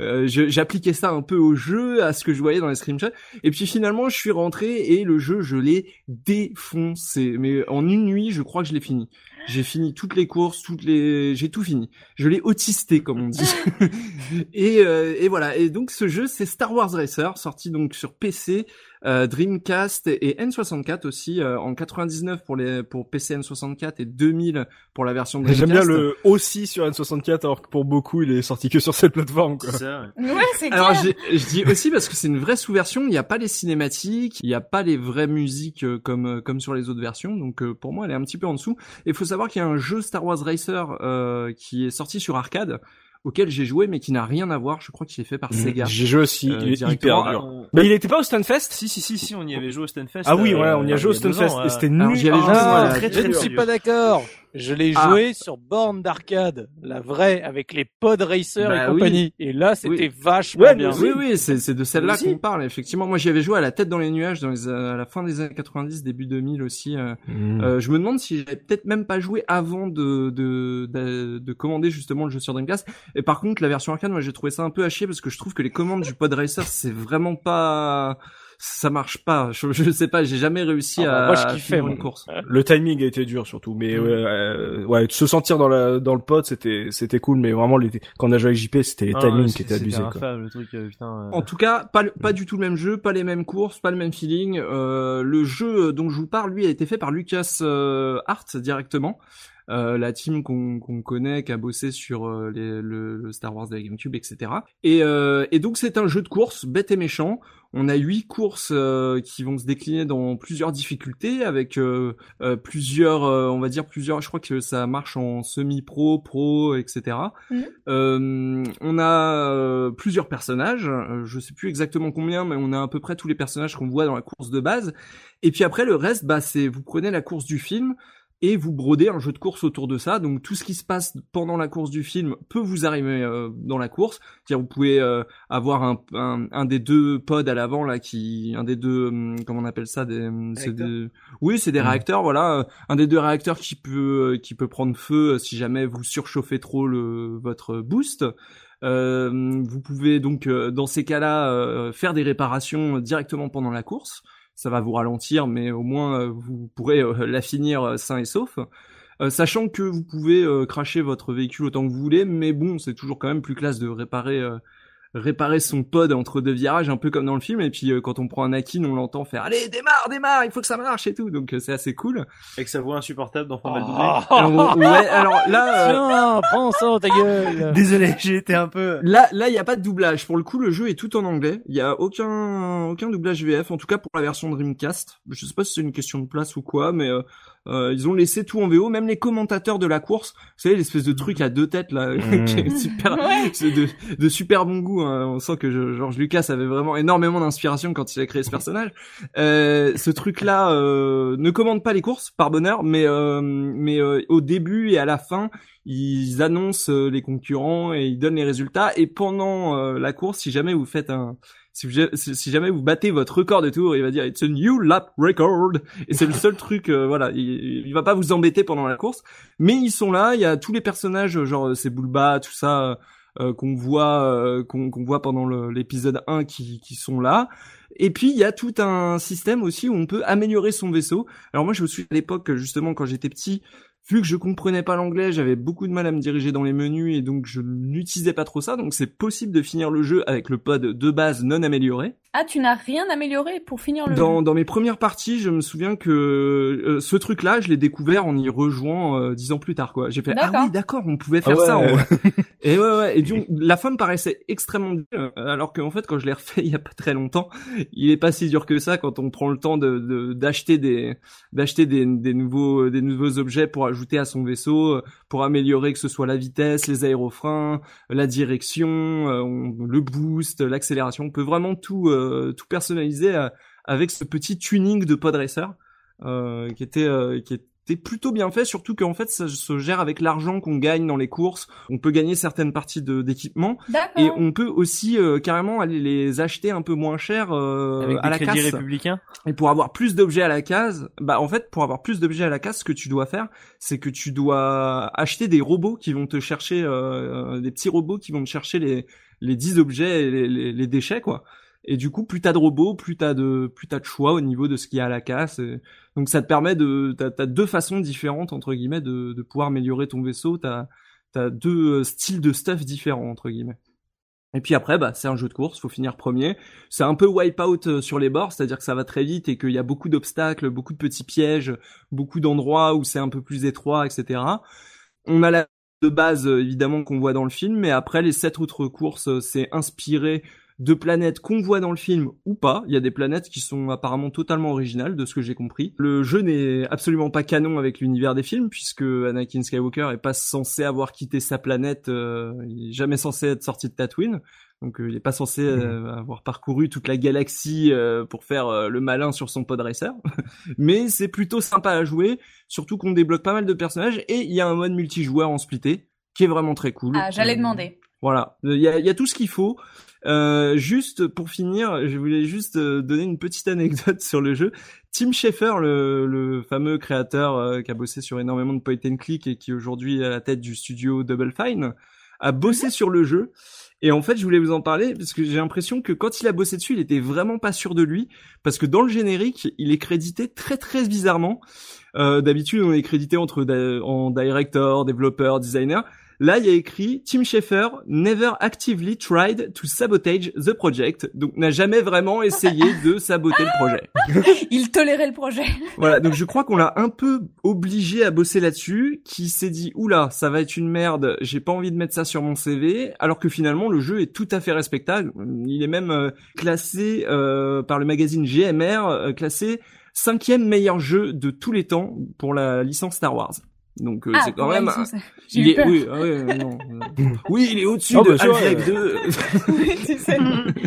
euh, j'appliquais ça un peu au jeu, à ce que je voyais dans les screenshots. Et puis finalement, je suis rentré et le jeu, je l'ai défoncé. Mais en une nuit, je crois que je l'ai fini. J'ai fini toutes les courses, toutes les, j'ai tout fini. Je l'ai autisté, comme on dit. et, euh, et voilà. Et donc ce jeu, c'est Star Wars Racer, sorti donc sur PC, euh, Dreamcast et N64 aussi euh, en 99 pour les pour PC N64 et 2000 pour la version Dreamcast. J'aime bien le aussi sur N64 alors que pour beaucoup il est sorti que sur cette plateforme quoi. C'est ça. ouais. Ouais, c'est Alors je dis aussi parce que c'est une vraie sous-version, il n'y a pas les cinématiques, il n'y a pas les vraies musiques euh, comme euh, comme sur les autres versions, donc euh, pour moi elle est un petit peu en dessous. Et il faut savoir qu'il y a un jeu Star Wars Racer euh, qui est sorti sur arcade auquel j'ai joué mais qui n'a rien à voir, je crois qu'il est fait par Sega. J'ai joué aussi, Euh, il est hyper dur. On- Mais il était pas au Stunfest Si, si, si, si, on y avait joué au Stunfest. Ah oui, euh, ouais, on y a joué au Stunfest et c'était Alors, nul. j'y avais Ah, joué, Ah, je suis pas d'accord. Je l'ai Ah. joué sur borne d'arcade, la vraie, avec les pod racer Bah et oui. compagnie. Et là, c'était Oui. vachement Ouais, bien. Oui, oui, c'est, c'est de celle-là qu'on parle, effectivement. Moi, j'y avais joué à la tête dans les nuages dans les, à la fin des années 90, début 2000 aussi. euh. Mm. Euh, je me demande si j'avais peut-être même pas joué avant de, de, de, de commander justement le jeu sur Dreamcast. Et par contre, la version arcade, moi, j'ai trouvé ça un peu à chier parce que je trouve que les commandes du Pod Racer, c'est vraiment pas, ça marche pas. Je, je sais pas, j'ai jamais réussi Ah bah, à moi, je kiffais, une course. Le timing a été dur surtout, mais Mm. ouais, euh, ouais, de se sentir dans la dans le pod, c'était c'était cool, mais vraiment les, quand on a joué avec JP, c'était les Ah, timings ouais, qui c'était- étaient abusés. Quoi. infâme, le truc, euh, putain. euh. En tout cas, pas, le- pas du tout le même jeu, pas les mêmes courses, pas le même feeling. Euh, le jeu dont je vous parle, lui, a été fait par Lucas euh, Arts directement. Euh, la team qu'on connaît, qui a bossé sur euh, les- le, le Star Wars de la GameCube, etc. Et, euh, et donc c'est un jeu de course bête et méchant. On a huit courses euh, qui vont se décliner dans plusieurs difficultés, avec plusieurs, euh, on va dire plusieurs. Je crois que ça marche en semi-pro, pro, etc. Euh, on a euh, plusieurs personnages. Je sais plus exactement combien, mais on a à peu près tous les personnages qu'on voit dans la course de base. Et puis après le reste, bah c'est vous prenez la course du film et vous brodez un jeu de course autour de ça. Donc tout ce qui se passe pendant la course du film peut vous arriver euh, dans la course. C'est-à-dire vous pouvez euh, avoir un, un, un des deux pods à l'avant là qui un des deux hum, comment on appelle ça des hum, des oui c'est des réacteurs voilà un des deux réacteurs qui peut euh, qui peut prendre feu euh, si jamais vous surchauffez trop le votre boost. Euh, vous pouvez donc euh, dans ces cas-là euh, faire des réparations directement pendant la course. Ça va vous ralentir, mais au moins euh, vous pourrez euh, la finir euh, sain et sauf. Sachant que vous pouvez cracher votre véhicule autant que vous voulez, mais bon, c'est toujours quand même plus classe de réparer réparer son pod entre deux virages, un peu comme dans le film. Et puis euh, quand on prend un Akin, on l'entend faire allez démarre, démarre, il faut que ça marche et tout. Donc euh, c'est assez cool. Avec sa voix insupportable d'enfant mal doublé. Ah. Alors, ouais, alors là. euh, Tiens, prends ça dans ta gueule. Désolé, j'ai été un peu. Là, là, il y a pas de doublage. Pour le coup, le jeu est tout en anglais. Il y a aucun, aucun doublage VF. En tout cas, pour la version Dreamcast. Je sais pas si c'est une question de place ou quoi, mais euh, ils ont laissé tout en VO. Même les commentateurs de la course, vous savez, l'espèce de truc à deux têtes là, Mm. qui est super, Ouais. de, de super bon goût. hein. On sent que je- George Lucas avait vraiment énormément d'inspiration quand il a créé ce personnage. Euh, ce truc-là euh, ne commande pas les courses, par bonheur, mais euh, mais euh, au début et à la fin, ils annoncent euh, les concurrents et ils donnent les résultats. Et pendant euh, la course, si jamais vous faites un si, vous- si si jamais vous battez votre record de tour, il va dire it's a new lap record et c'est le seul truc euh, voilà, il, il va pas vous embêter pendant la course, mais ils sont là, il y a tous les personnages genre c'est Bulba, tout ça euh, qu'on voit euh, qu'on voit pendant l'épisode 1 qui qui sont là. Et puis il y a tout un système aussi où on peut améliorer son vaisseau. Alors moi je me souviens à l'époque justement quand j'étais petit, vu que je comprenais pas l'anglais, j'avais beaucoup de mal à me diriger dans les menus et donc je n'utilisais pas trop ça. Donc c'est possible de finir le jeu avec le pod de base non amélioré. Ah, tu n'as rien amélioré pour finir le Dans, dans mes premières parties, je me souviens que euh, ce truc-là, je l'ai découvert en y rejoignant euh, dix ans plus tard. quoi. J'ai fait ah D'accord. oui d'accord, on pouvait faire Ah ouais. ça. en vrai. et ouais ouais. Et donc la femme paraissait extrêmement dure, euh, alors qu'en fait quand je l'ai refait il y a pas très longtemps, il est pas si dur que ça quand on prend le temps de de- d'acheter des d'acheter des, des nouveaux des nouveaux objets pour ajouter à son vaisseau, euh, pour améliorer que ce soit la vitesse, les aérofreins, la direction, euh, on- le boost, l'accélération. On peut vraiment tout euh, tout personnaliser euh, avec ce petit tuning de pod racer euh, qui était euh, qui était plutôt bien fait surtout qu'en fait ça se gère avec l'argent qu'on gagne dans les courses on peut gagner certaines parties de d'équipement D'accord. et on peut aussi euh, carrément aller les acheter un peu moins cher euh, Avec à la casse républicains. et pour avoir plus d'objets à la case, bah en fait pour avoir plus d'objets à la case, ce que tu dois faire, c'est que tu dois acheter des robots qui vont te chercher euh, des petits robots qui vont te chercher les les 10 objets et les, les, les déchets quoi. Et du coup, plus t'as de robots, plus t'as de plus t'as de choix au niveau de ce qu'il y a à la casse. Donc ça te permet de t'as as deux façons différentes entre guillemets de de pouvoir améliorer ton vaisseau. T'as t'as deux euh, styles de stuff différents entre guillemets. Et puis après, bah, c'est un jeu de course, faut finir premier. C'est un peu wipeout euh, sur les bords, c'est-à-dire que ça va très vite et qu'il y a beaucoup d'obstacles, beaucoup de petits pièges, beaucoup d'endroits où c'est un peu plus étroit, etc. On a la base, euh, évidemment, qu'on voit dans le film, mais après, les sept autres courses, c'est inspiré de planètes qu'on voit dans le film ou pas. Il y a des planètes qui sont apparemment totalement originales, de ce que j'ai compris. Le jeu n'est absolument pas canon avec l'univers des films, puisque Anakin Skywalker est pas censé avoir quitté sa planète, euh, il est jamais censé être sorti de Tatooine. Donc euh, il est pas censé euh, avoir parcouru toute la galaxie euh, pour faire euh, le malin sur son pod racer. Mais c'est plutôt sympa à jouer, surtout qu'on débloque pas mal de personnages et il y a un mode multijoueur en splitté qui est vraiment très cool. Ah, j'allais Euh, demander. voilà, il y a, il y a tout ce qu'il faut. Euh, juste pour finir, je voulais juste euh, donner une petite anecdote sur le jeu. Tim Schafer, le, le fameux créateur euh, qui a bossé sur énormément de point and click et qui aujourd'hui est à la tête du studio Double Fine, a bossé sur le jeu. Et en fait, je voulais vous en parler parce que j'ai l'impression que quand il a bossé dessus, il était vraiment pas sûr de lui parce que dans le générique, il est crédité très très bizarrement. Euh, D'habitude, on est crédité entre en director, développeur, designer. Là, il y a écrit Tim Schafer never actively tried to sabotage the project, donc n'a jamais vraiment essayé de saboter le projet. Il tolérait le projet. Voilà, donc je crois qu'on l'a un peu obligé à bosser là-dessus, qui s'est dit oula, ça va être une merde, j'ai pas envie de mettre ça sur mon CV, alors que finalement le jeu est tout à fait respectable. Il est même euh, classé euh, par le magazine GMR, euh, classé cinquième meilleur jeu de tous les temps pour la licence Star Wars. Donc euh, Ah, c'est quand même il est peur. oui, ah ouais, non, euh, oui, il est au-dessus de bah, Half-Life euh, 2. Oui, tu sais.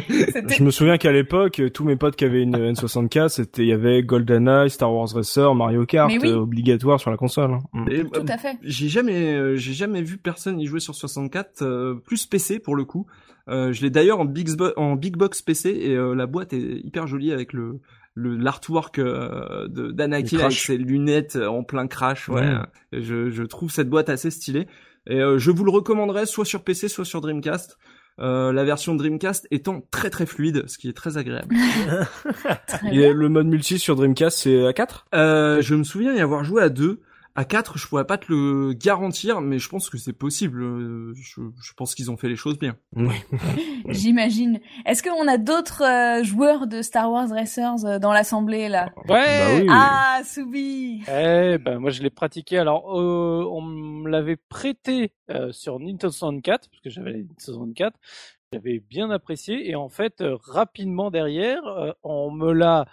C'était Je me souviens qu'à l'époque, tous mes potes qui avaient une N64, c'était il y avait GoldenEye, Star Wars Racer, Mario Kart, oui. euh, obligatoire sur la console. hein. Et, tout à fait. J'ai jamais, euh, j'ai jamais vu personne y jouer sur 64, euh, plus PC pour le coup. Euh, je l'ai d'ailleurs en big, Bo- en big box PC et euh, la boîte est hyper jolie avec le l'artwork euh, de d'Anakin avec ses lunettes en plein crash. Ouais, Ouais. je je trouve cette boîte assez stylée et euh, je vous le recommanderais soit sur PC soit sur Dreamcast. Euh, la version Dreamcast étant très très fluide, ce qui est très agréable. Très Et bien. le mode multi sur Dreamcast, c'est à 4 Euh, je me souviens y avoir joué à deux. À quatre, je pourrais pas te le garantir, mais je pense que c'est possible. Euh, Je, je pense qu'ils ont fait les choses bien. J'imagine. Est-ce qu'on a d'autres euh, joueurs de Star Wars Racers euh, dans l'assemblée là? Ouais. Bah oui. Ah, Soubi Eh ben moi je l'ai pratiqué. Alors euh, on me l'avait prêté euh, sur Nintendo 64 parce que j'avais la Nintendo 64. J'avais bien apprécié et en fait euh, rapidement derrière euh, on me l'a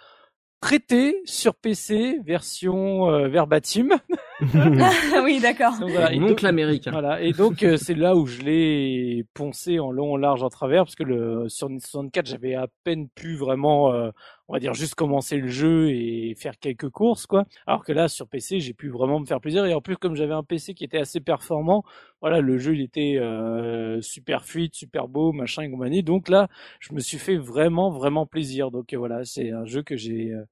prêté sur PC version euh, verbatim. Ah oui, d'accord. Donc, voilà. Donc- oncle américain. Voilà, et donc euh, c'est là où je l'ai poncé en long, en large, en travers, parce que le sur Nintendo 64 j'avais à peine pu vraiment, euh, on va dire juste commencer le jeu et faire quelques courses, quoi. Alors que là sur PC j'ai pu vraiment me faire plaisir et en plus comme j'avais un PC qui était assez performant, voilà le jeu il était euh, super fluide, super beau, machin et compagnie. Donc là je me suis fait vraiment vraiment plaisir. Donc euh, voilà c'est un jeu que j'ai euh,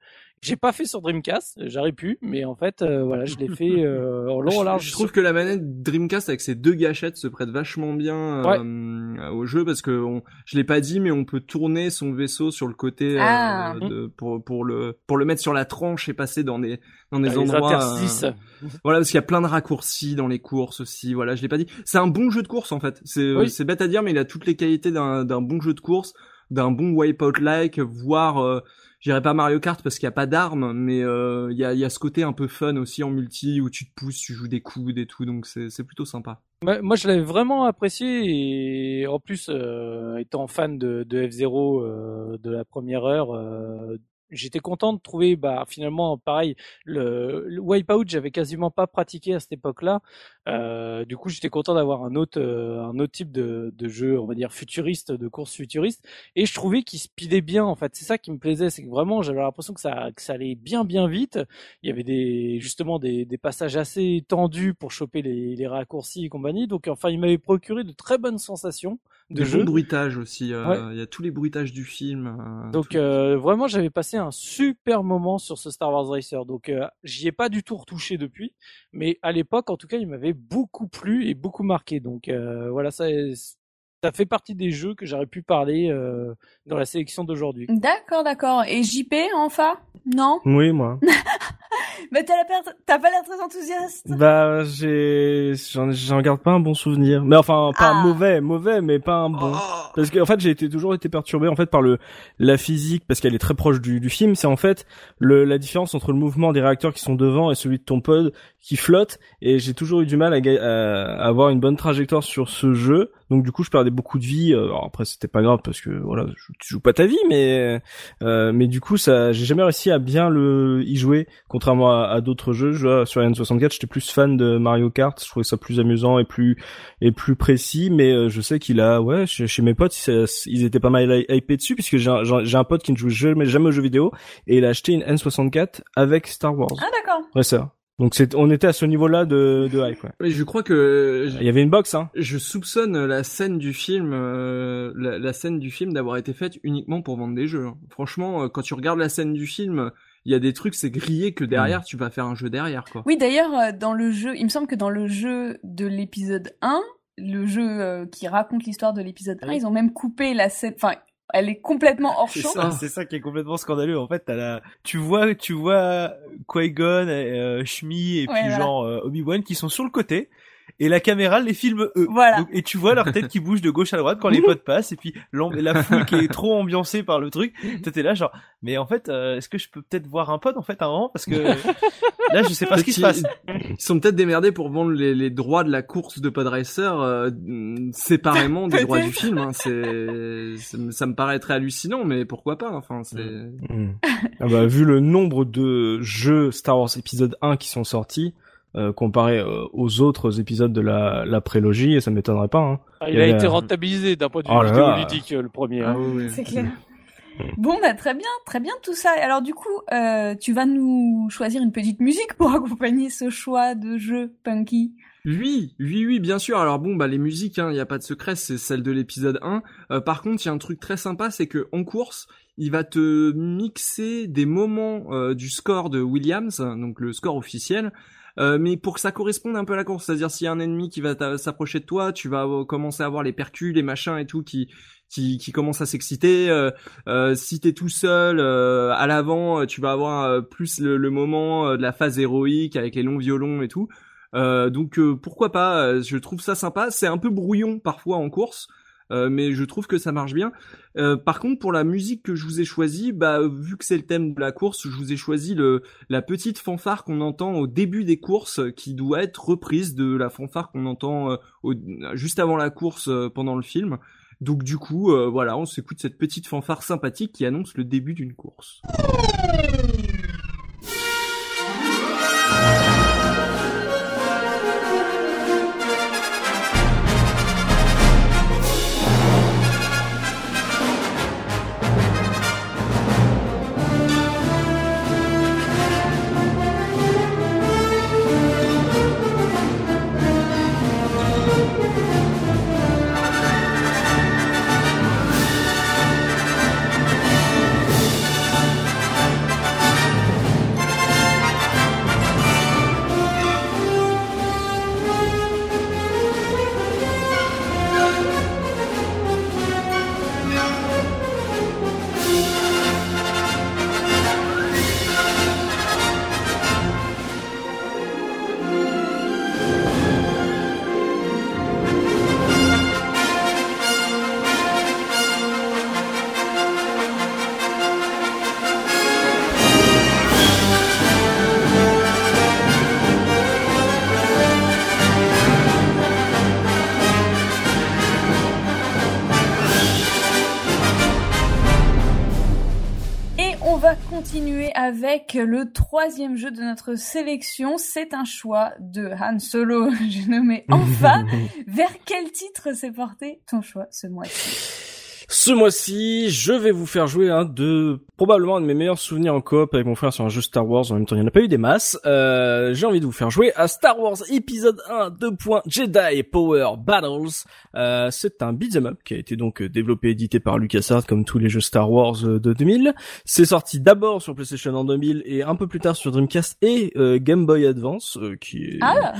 j'ai pas fait sur Dreamcast, j'aurais pu, mais en fait euh, voilà je l'ai fait euh, en long, en Je, large. je trouve que la manette Dreamcast avec ses deux gâchettes se prête vachement bien euh, au jeu parce que on, je l'ai pas dit mais on peut tourner son vaisseau sur le côté euh, Ah. de, pour pour le pour le mettre sur la tranche et passer dans des dans des les endroits interstices. euh, voilà parce qu'il y a plein de raccourcis dans les courses aussi voilà je l'ai pas dit c'est un bon jeu de course en fait c'est Oui. c'est bête à dire mais il a toutes les qualités d'un d'un bon jeu de course d'un bon Wipeout-like, voire euh, j'irais pas Mario Kart parce qu'il y a pas d'armes, mais euh, il y, a, y a ce côté un peu fun aussi en multi où tu te pousses, tu joues des coudes et tout, donc c'est plutôt sympa. Moi, moi, je l'avais vraiment apprécié et en plus, euh, étant fan de, de F0 euh, de la première heure, euh, j'étais content de trouver, bah, finalement, pareil, le, le Wipeout, j'avais quasiment pas pratiqué à cette époque-là. Euh, du coup, j'étais content d'avoir un autre, euh, un autre type de, de jeu, on va dire futuriste, de course futuriste. Et je trouvais qu'il speedait bien, en fait. C'est ça qui me plaisait, c'est que vraiment, j'avais l'impression que ça, que ça allait bien, bien vite. Il y avait des, justement, des, des passages assez tendus pour choper les, les raccourcis et compagnie. Donc, enfin, il m'avait procuré de très bonnes sensations de jeu. bons bruitages aussi, euh, Ouais. il y a tous les bruitages du film. euh, Donc euh, vraiment, j'avais passé un super moment sur ce Star Wars Racer. Donc euh, j'y ai pas du tout retouché depuis, mais à l'époque, en tout cas, il m'avait beaucoup plu et beaucoup marqué. Donc euh, voilà, ça, ça fait partie des jeux que j'aurais pu parler euh, dans la sélection d'aujourd'hui. D'accord, d'accord. Et JP, enfin Non? Oui, moi. Mais t'as la per- t'as pas l'air très enthousiaste. Bah, j'ai, j'en, j'en garde pas un bon souvenir. Mais enfin, pas Ah. mauvais, mauvais, mais pas un bon. Parce qu'en fait, j'ai été toujours été perturbé en fait par le la physique parce qu'elle est très proche du, du film. C'est en fait le la différence entre le mouvement des réacteurs qui sont devant et celui de ton pod qui flotte. Et j'ai toujours eu du mal à, à avoir une bonne trajectoire sur ce jeu. Donc du coup, je perdais beaucoup de vie. Euh, Alors après, c'était pas grave parce que voilà, je- tu joues pas ta vie, mais euh, mais du coup, ça, j'ai jamais réussi à bien le y jouer. Contrairement à, à d'autres jeux, je vois, sur N64, j'étais plus fan de Mario Kart. Je trouvais ça plus amusant et plus et plus précis. Mais euh, je sais qu'il a, ouais, chez, chez mes potes, ils étaient pas mal hy- hypés dessus puisque j'ai un, j'ai un pote qui ne joue jamais, jamais aux jeux vidéo et il a acheté une N64 avec Star Wars. Ah d'accord. Ouais, ça. Donc c'est, on était à ce niveau-là de, de hype. Ouais. Mais je crois que Il y avait une box, hein. je soupçonne la scène du film, euh, la, la scène du film d'avoir été faite uniquement pour vendre des jeux. hein. Franchement, euh, quand tu regardes la scène du film, il y a des trucs, c'est grillé que derrière, tu vas faire un jeu derrière, quoi. Oui, d'ailleurs, euh, dans le jeu, il me semble que dans le jeu de l'épisode 1, le jeu qui raconte l'histoire de l'épisode 1, Oui. ils ont même coupé la scène, enfin, elle est complètement hors C'est champ. ça, c'est ça qui est complètement scandaleux. En fait, t'as la, tu vois, tu vois Qui-Gon, euh, Shmi et puis genre euh, Obi-Wan qui sont sur le côté. Et la caméra les filme eux. Voilà. Donc, et tu vois leur tête qui bouge de gauche à droite quand les potes passent et puis la foule qui est trop ambiancée par le truc. T'es là genre, mais en fait, euh, est-ce que je peux peut-être voir un pote en fait à un moment? Parce que là je sais pas ce qui se passe. Ils sont peut-être démerdés pour vendre les, les droits de la course de Podracer euh, séparément des droits du film. Hein. C'est, ça me- ça me paraît très hallucinant, mais pourquoi pas Enfin, c'est. Hmm. Ah bah, vu le nombre de jeux Star Wars épisode 1 qui sont sortis, euh, comparé euh, aux autres épisodes de la, la prélogie, ça m'étonnerait pas. Hein. Ah, il a avait été rentabilisé d'un point de vue Oh vidéoludique euh, le premier. Ah hein. oui, oui. C'est clair. Bon, bah, très bien, très bien tout ça. Alors, du coup, euh, tu vas nous choisir une petite musique pour accompagner ce choix de jeu punky? Oui, oui, oui, bien sûr. Alors bon, bah les musiques, il n'y a pas de secret, c'est celle de l'épisode 1. Euh, par contre, il y a un truc très sympa, c'est que en course, il va te mixer des moments euh, du score de Williams, donc le score officiel, euh, mais pour que ça corresponde un peu à la course. C'est-à-dire s'il y a un ennemi qui va s'approcher de toi, tu vas euh, commencer à avoir les percus, les machins et tout qui qui, qui commencent à s'exciter. Euh, euh, si t'es tout seul à l'avant, tu vas avoir plus le, le moment de la phase héroïque avec les longs violons et tout. Donc pourquoi pas Je trouve ça sympa. C'est un peu brouillon parfois en course, euh, mais je trouve que ça marche bien. Euh, par contre, pour la musique que je vous ai choisie, bah vu que c'est le thème de la course, je vous ai choisi le la petite fanfare qu'on entend au début des courses, qui doit être reprise de la fanfare qu'on entend euh, au- juste avant la course euh, pendant le film. Donc du coup, euh, voilà, on s'écoute cette petite fanfare sympathique qui annonce le début d'une course. Avec le troisième jeu de notre sélection. C'est un choix de Han Solo, j'ai nommé enfin. Vers quel titre s'est porté ton choix ce mois-ci? Ce mois-ci, je vais vous faire jouer un de probablement un de mes meilleurs souvenirs en coop avec mon frère sur un jeu Star Wars. En même temps, il n'y en a pas eu des masses. Euh, j'ai envie de vous faire jouer à Star Wars épisode 1 2. Jedi Power Battles. Euh, c'est un beat'em up qui a été donc développé et édité par LucasArts comme tous les jeux Star Wars de 2000. C'est sorti d'abord sur PlayStation en 2000 et un peu plus tard sur Dreamcast et euh, Game Boy Advance, euh, qui est ah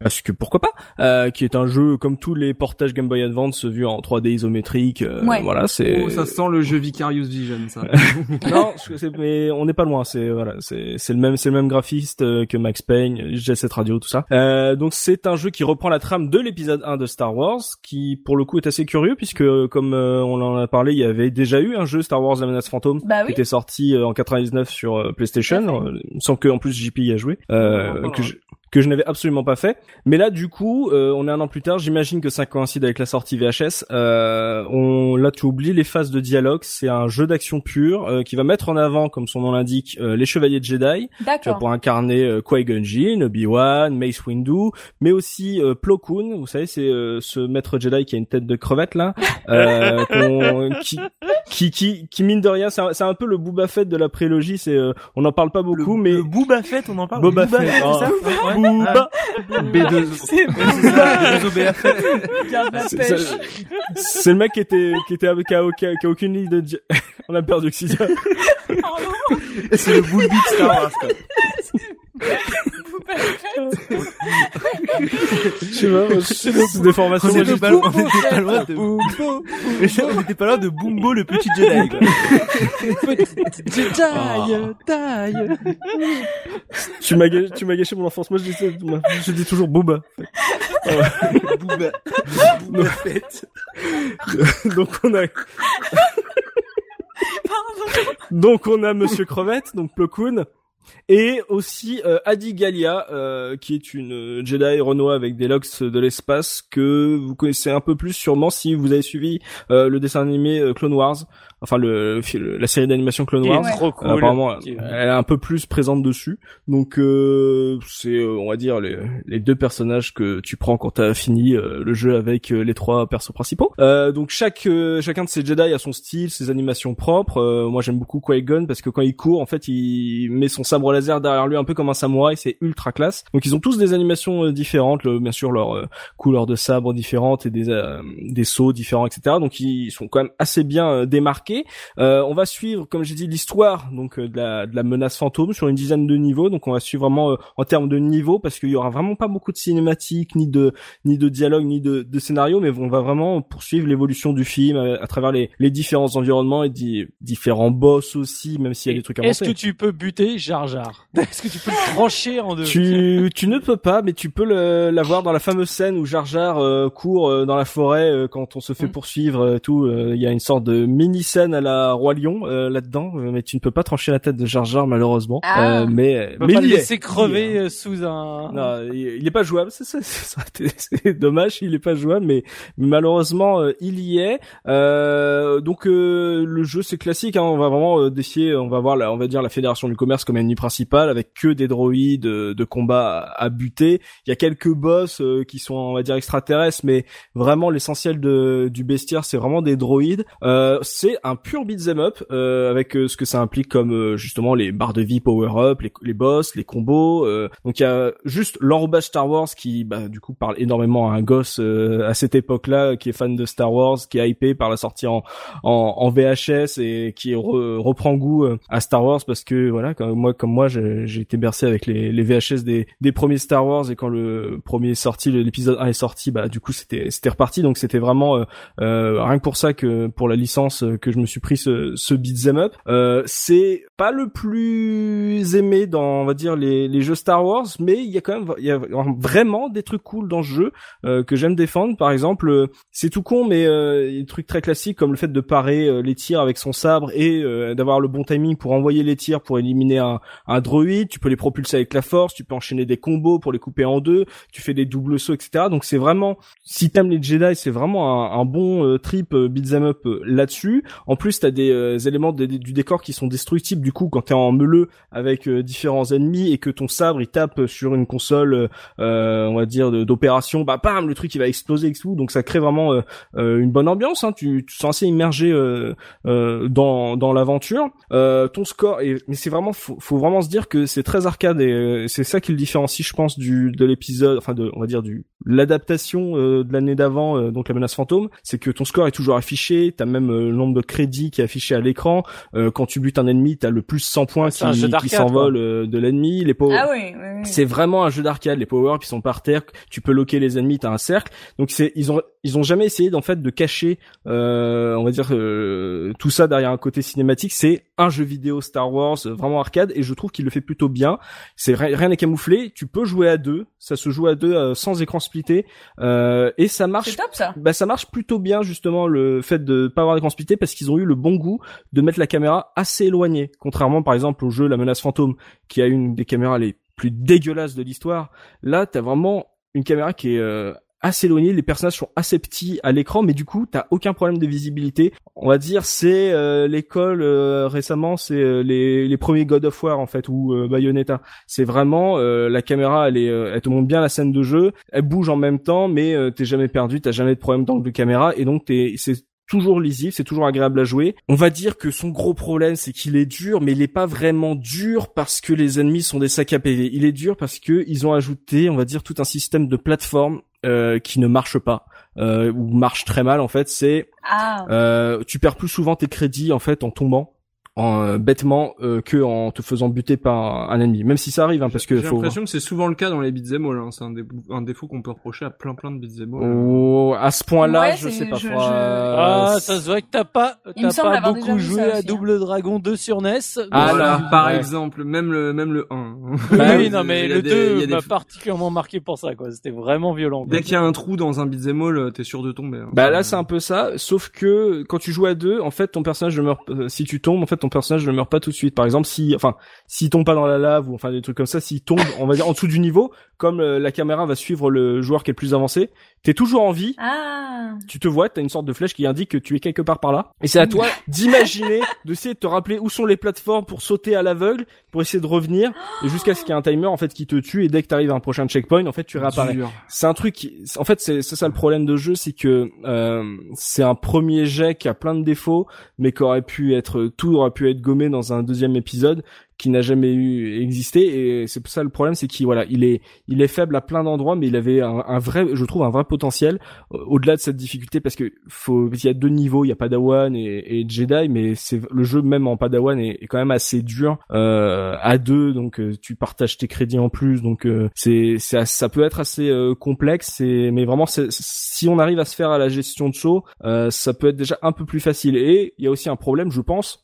parce que pourquoi pas, euh, qui est un jeu comme tous les portages Game Boy Advance vus en 3D isométrique. Euh, Voilà, c'est. Oh, ça sent le jeu Vicarious Vision, ça. non, mais on n'est pas loin. C'est voilà, c'est c'est le même c'est le même graphiste euh, que Max Payne, Jet Set Radio, tout ça. Euh, donc c'est un jeu qui reprend la trame de l'épisode 1 de Star Wars, qui pour le coup est assez curieux puisque comme euh, on en a parlé, il y avait déjà eu un jeu Star Wars La menace fantôme bah qui était sorti en 99 sur PlayStation, sans que en plus JP y a joué, que je, que je n'avais absolument pas fait. Mais là, du coup, euh, on est un an plus tard. J'imagine que ça coïncide avec la sortie VHS. Euh, on, là, tu oublies les phases de dialogue. C'est un jeu d'action pur euh, qui va mettre en avant, comme son nom l'indique, euh, les chevaliers de Jedi. D'accord. Pour incarner euh, Qui-Gon Jinn, Obi-Wan, Mace Windu, mais aussi Plo Koon. Vous savez, c'est ce maître Jedi qui a une tête de crevette là, qui, qui, qui, qui, mine de rien, c'est un, un, peu le Boba Fett de la prélogie. C'est, on n'en parle pas beaucoup, le, mais le Boba Fett, on en parle. Boba, Fett, ça ouais. Booba. B2. C'est C'est le mec qui était, qui était avec, qui a, qui a, aucune ligne de, on a perdu Oxydia. C'est le boule Star Wars, quoi. Je sais pas, c'est des formations. On était pas loin, on était pas loin de Bumbo. On était pas loin de Bumbo le petit Jedi, quoi. Petit Jedi, taille. Tu m'as gâché, tu m'as gâché mon enfance. Moi, je dis, je dis toujours Booba. Booba. Booba fête. Donc on a, donc on a Monsieur Crevette, donc Plo Koon, et aussi euh, Adi Gallia, euh, qui est une euh, Jedi Renoir avec des locks de l'espace que vous connaissez un peu plus sûrement si vous avez suivi euh, le dessin animé Clone Wars, enfin le, la série d'animation Clone Wars. Trop cool. apparemment, elle est un peu plus présente dessus. Donc c'est, on va dire, les, les, deux personnages que tu prends quand t'as fini le jeu avec les trois persos principaux. donc chaque chacun de ces Jedi a son style, ses animations propres. moi j'aime beaucoup Qui-Gon parce que quand il court, en fait, il met son sabre laser derrière lui un peu comme un samouraï, c'est ultra classe. Donc ils ont tous des animations euh, différentes, bien sûr leur euh, couleur de sabre différente et des euh, des sauts différents, etc. Donc ils sont quand même assez bien démarqués. On va suivre, comme j'ai dit, l'histoire donc de la, de la menace fantôme sur une dizaine de niveaux. Donc on va suivre vraiment en termes de niveau parce qu'il y aura vraiment pas beaucoup de cinématiques, ni de ni de dialogue, ni de, de scénario, mais on va vraiment poursuivre l'évolution du film à, travers les, les différents environnements et différents boss aussi, même s'il y a des trucs à Est-ce que tu peux buter Jar Jar? Est-ce que tu peux le trancher en deux? Tu, tu ne peux pas, mais tu peux l'avoir dans la fameuse scène où Jar Jar euh, court euh, dans la forêt euh, quand on se fait mm. poursuivre et tout. Il y a une sorte de mini scène à la Roi Lion là-dedans, mais tu ne peux pas trancher la tête de Jar Jar malheureusement. Ah. mais mais il le laisser crever sous un. Non, il, est pas jouable. C'est dommage, il est pas jouable, mais, malheureusement il y est. donc le jeu c'est classique. Hein, on va vraiment défier, on va voir, la, on va dire la fédération du commerce comme ennemi principal avec que des droïdes euh, de combat à, buter. Il y a quelques boss euh, qui sont on va dire extraterrestres, mais vraiment l'essentiel de, du bestiaire c'est vraiment des droïdes. Euh, c'est un pur beat'em up avec ce que ça implique comme justement les barres de vie power up, les, les boss, les combos. donc il y a juste l'enrobage Star Wars qui bah, du coup parle énormément à un gosse à cette époque-là qui est fan de Star Wars, qui est hypé par la sortie en, en, en VHS et qui reprend goût à Star Wars parce que voilà comme moi comme moi j'ai été bercé avec les, les VHS des, des premiers Star Wars et quand le premier est sorti, l'épisode 1 est sorti, bah du coup c'était c'était reparti donc c'était vraiment euh, euh, rien que pour ça que pour la licence euh, que je me suis pris ce, ce beat'em up. Euh, c'est pas le plus aimé dans on va dire les, les jeux Star Wars, mais il y a quand même il y a vraiment des trucs cool dans ce jeu euh, que j'aime défendre. Par exemple, c'est tout con mais a des trucs très classiques comme le fait de parer les tirs avec son sabre et d'avoir le bon timing pour envoyer les tirs pour éliminer un, un droïde, tu peux les propulser avec la force, tu peux enchaîner des combos pour les couper en deux, tu fais des doubles sauts, etc. Donc c'est vraiment, si t'aimes les Jedi, c'est vraiment un, bon euh, trip euh, beat'em up euh, là-dessus. En plus, t'as des éléments du décor qui sont destructibles du coup quand t'es en meuleux avec différents ennemis et que ton sabre il tape sur une console, on va dire d'opération, bah bam, le truc il va exploser et tout. Donc ça crée vraiment une bonne ambiance. Hein. Tu, tu sens assez immergé dans dans l'aventure. ton score, et, mais c'est vraiment faut, faut vraiment se dire que c'est très arcade et c'est ça qui le différencie, je pense, du de l'épisode, enfin de on va dire du l'adaptation de l'année d'avant, donc la menace fantôme, c'est que ton score est toujours affiché, t'as même le nombre de crédits qui est affiché à l'écran. quand tu butes un ennemi, t'as le plus 100 points qui, qui s'envolent de l'ennemi. Les power... Ah oui, oui, oui. c'est vraiment un jeu d'arcade. Les power qui sont par terre, tu peux loquer les ennemis, t'as un cercle. Donc c'est ils ont ils ont jamais essayé d'en fait de cacher, euh, on va dire tout ça derrière un côté cinématique. C'est un jeu vidéo Star Wars vraiment arcade et je trouve qu'il le fait plutôt bien. C'est rien n'est camouflé. Tu peux jouer à deux, ça se joue à deux sans écran splitté euh, et ça marche. C'est top ça. Bah ça marche plutôt bien justement le fait de pas avoir d'écran splitté parce qu'ils ont eu le bon goût de mettre la caméra assez éloignée, contrairement par exemple au jeu La Menace Fantôme qui a une des caméras les plus dégueulasses de l'histoire. Là, t'as vraiment une caméra qui est euh, assez éloignée, les personnages sont assez petits à l'écran, mais du coup, t'as aucun problème de visibilité. On va dire, c'est euh, l'école euh, récemment, c'est les, les premiers God of War en fait ou Bayonetta. C'est vraiment la caméra, elle est, elle te montre bien la scène de jeu, elle bouge en même temps, mais t'es jamais perdu, t'as jamais de problème d'angle de caméra, et donc t'es, c'est toujours lisible, c'est toujours agréable à jouer. On va dire que son gros problème, c'est qu'il est dur, mais il est pas vraiment dur parce que les ennemis sont des sacs à PV. Il est dur parce que ils ont ajouté, on va dire, tout un système de plateforme euh, qui ne marche pas euh, ou marche très mal. En fait, c'est Ah. euh, tu perds plus souvent tes crédits en fait en tombant en, euh, bêtement euh, que en te faisant buter par un ennemi même si ça arrive hein, parce que J'ai faut l'impression que c'est souvent le cas dans les beat'em all. Hein. C'est un, dé- un défaut qu'on peut reprocher à plein plein de beat'em all. Oh, à ce point-là Ouais, je sais pas je- Ah, ça se voit que t'as pas, Il me t'as semble pas avoir beaucoup joué à aussi, hein. Double Dragon 2 sur NES. Ah, voilà, là, par ouais. exemple, même le même le 1. Bah oui, non, mais le des- il y 2 a des- m'a particulièrement marqué pour ça, quoi. C'était vraiment violent. Dès qu'il y a un trou dans un beat'em all, t'es sûr de tomber. hein. Bah là c'est un peu ça, sauf que quand tu joues à deux, en fait ton personnage meurt. euh, si tu tombes, en fait ton personnage ne meurt pas tout de suite. Par exemple, si, enfin, s'il tombe pas dans la lave ou enfin des trucs comme ça, s'il tombe, on va dire en dessous du niveau, comme euh, la caméra va suivre le joueur qui est le plus avancé, t'es toujours en vie. Ah. Tu te vois, t'as une sorte de flèche qui indique que tu es quelque part par là. Et c'est à toi d'imaginer, d'essayer de te rappeler où sont les plateformes pour sauter à l'aveugle, pour essayer de revenir, et jusqu'à ce qu'il y ait un timer en fait qui te tue. Et dès que t'arrives à un prochain checkpoint, en fait tu réapparais c'est un truc qui, en fait c'est c'est ça le problème de jeu c'est que euh, c'est un premier jet qui a plein de défauts mais qui aurait pu être tout aurait pu être gommé dans un deuxième épisode qui n'a jamais eu existé. Et c'est ça le problème c'est qu'il voilà il est il est faible à plein d'endroits mais il avait un, vrai je trouve un vrai potentiel au-delà de cette difficulté parce que faut il y a deux niveaux. Il y a Padawan et, Jedi mais c'est le jeu même en Padawan est, quand même assez dur euh, à deux. Donc euh, tu partages tes crédits en plus. Donc euh, c'est c'est ça peut être assez euh, complexe. Et mais vraiment si on arrive à se faire à la gestion de saut euh, ça peut être déjà un peu plus facile. Et il y a aussi un problème je pense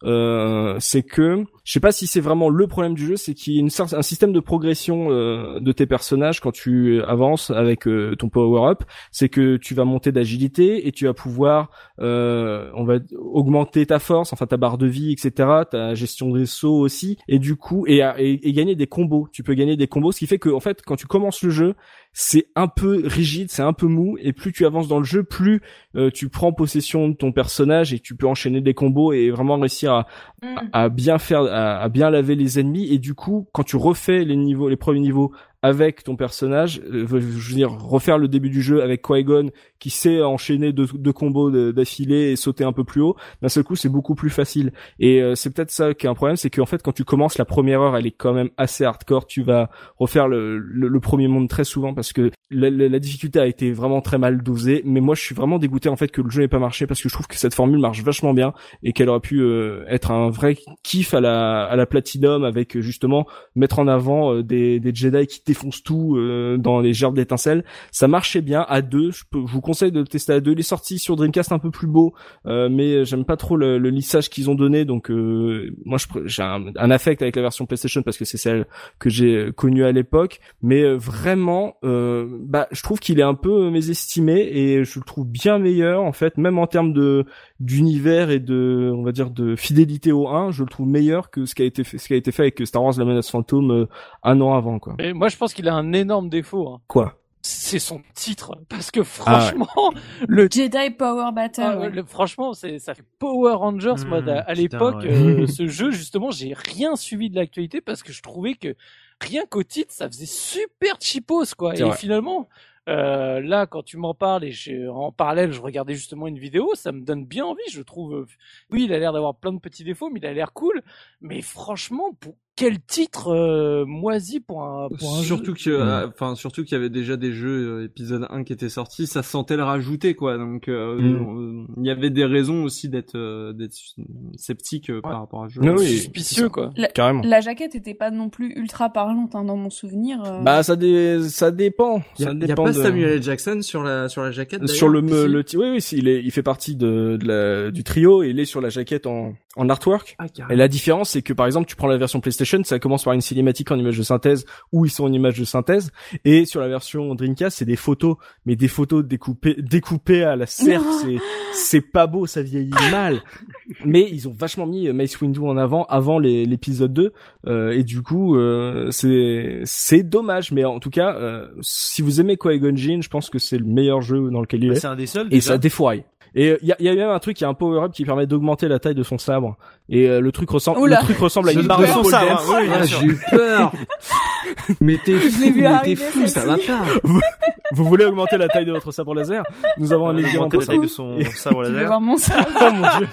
c'est que je sais pas si c'est vraiment le problème du jeu, c'est qu'il y a un système de progression euh, de tes personnages quand tu avances avec euh, ton power up. C'est que tu vas monter d'agilité et tu vas pouvoir, euh, on va augmenter ta force, enfin ta barre de vie, etc. Ta gestion des sauts aussi, et du coup et, et, et gagner des combos. Tu peux gagner des combos, ce qui fait que en fait quand tu commences le jeu, c'est un peu rigide, c'est un peu mou, et plus tu avances dans le jeu, plus euh, tu prends possession de ton personnage et tu peux enchaîner des combos et vraiment réussir à Mm. à bien faire, à, à bien laver les ennemis et du coup, quand tu refais les niveaux, les premiers niveaux avec ton personnage, euh, je veux dire refaire le début du jeu avec Qui-Gon qui sait enchaîner deux, combos d'affilée et sauter un peu plus haut, d'un seul coup c'est beaucoup plus facile. Et euh, c'est peut-être ça qui est un problème, c'est qu'en fait quand tu commences la première heure, elle est quand même assez hardcore. Tu vas refaire le, le, premier monde très souvent parce que la, la- difficulté a été vraiment très mal dosée. Mais moi je suis vraiment dégoûté en fait que le jeu n'ait pas marché parce que je trouve que cette formule marche vachement bien et qu'elle aurait pu euh, être un vrai kiff à la à la Platinum avec justement mettre en avant euh, des, des Jedi qui défoncent tout euh, dans les gerbes d'étincelles. Ça marchait bien à deux. Je, peux, je vous conseille de le tester à deux. Il est sorti sur Dreamcast un peu plus beau, euh, mais j'aime pas trop le, le lissage qu'ils ont donné. Donc euh, moi j'ai un, un affect avec la version PlayStation parce que c'est celle que j'ai connue à l'époque. Mais euh, vraiment, euh, bah je trouve qu'il est un peu mésestimé et je le trouve bien meilleur en fait, même en termes de d'univers et de on va dire de fidélité au 1 je le trouve meilleur que ce qui a été fait ce qui a été fait avec Star Wars la menace fantôme euh, un an avant quoi Et moi, je qu'il a un énorme défaut. hein. quoi? C'est son titre parce que franchement le Jedi Power Battle. ah, ouais. le- franchement c'est ça fait Power Rangers moi Mmh, à, l'époque ouais. euh, ce jeu justement j'ai rien suivi de l'actualité parce que je trouvais que rien qu'au titre ça faisait super cheapos quoi et vrai. finalement euh, là quand tu m'en parles et je, en parallèle je regardais justement une vidéo ça me donne bien envie je trouve euh, oui il a l'air d'avoir plein de petits défauts mais il a l'air cool mais franchement pour quel titre euh, moisi pour un pour un jeu? surtout que, euh, enfin, surtout qu'il y avait déjà des jeux euh, épisode 1 qui étaient sortis, ça sentait le rajouter, quoi. Donc, euh, Mm. euh, il y avait des raisons aussi d'être, euh, d'être sceptique euh, par rapport à jeu. Ah oui, suspicieux quoi Carrément. La jaquette était pas non plus ultra parlante hein, dans mon souvenir. euh. Bah ça dé... ça dépend. Il y y a pas de- Samuel L. Jackson sur la sur la jaquette. sur le, me- le oui oui si, il est il fait partie de, de la, du trio et il est sur la jaquette en en artwork. Ah, Et la différence, c'est que par exemple, tu prends la version PlayStation, ça commence par une cinématique en image de synthèse où ils sont en image de synthèse, et sur la version Dreamcast, c'est des photos, mais des photos découpées, découpées à la serre. C'est, c'est pas beau, ça vieillit mal. Mais ils ont vachement mis euh, Mace Windu en avant avant les- l'épisode 2, euh, et du coup, euh, c'est, c'est dommage. Mais en tout cas, euh, si vous aimez Qui-Gon Jinn, je pense que c'est le meilleur jeu dans lequel il Bah, est, c'est un des seuls. et déjà. ça défouraille. Et il y a, y a même un truc, il y a un power up qui permet d'augmenter la taille de son sabre. Et euh, le truc ressemble, Oula. le truc ressemble à une barre de hein, oui, bien Ah, j'ai eu peur. mais t'es fou, mais t'es fou, ça va pas. Vous voulez augmenter la taille de votre sabre laser? Nous avons un a élément augmenté pour la taille de son sabre Tu veux laser. voir mon sabre? Oh mon dieu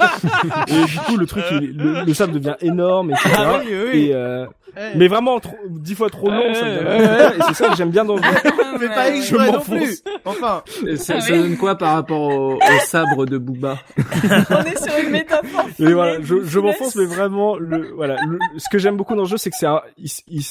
Et du coup, le truc, il- le, le sabre devient énorme, etc. Ah oui, oui. Et euh, Eh. mais vraiment trop, dix fois trop long. ça devient- Et c'est ça que j'aime bien dans le Ouais, pas ouais. Je m'enfonce. plus. Enfin. Ça, Ah ça donne quoi par rapport au, au sabre de Booba? On est sur une métaphore. Et voilà, je, je m'enfonce, mais vraiment, le, voilà, le- ce que j'aime beaucoup dans le jeu, c'est que c'est un, il, il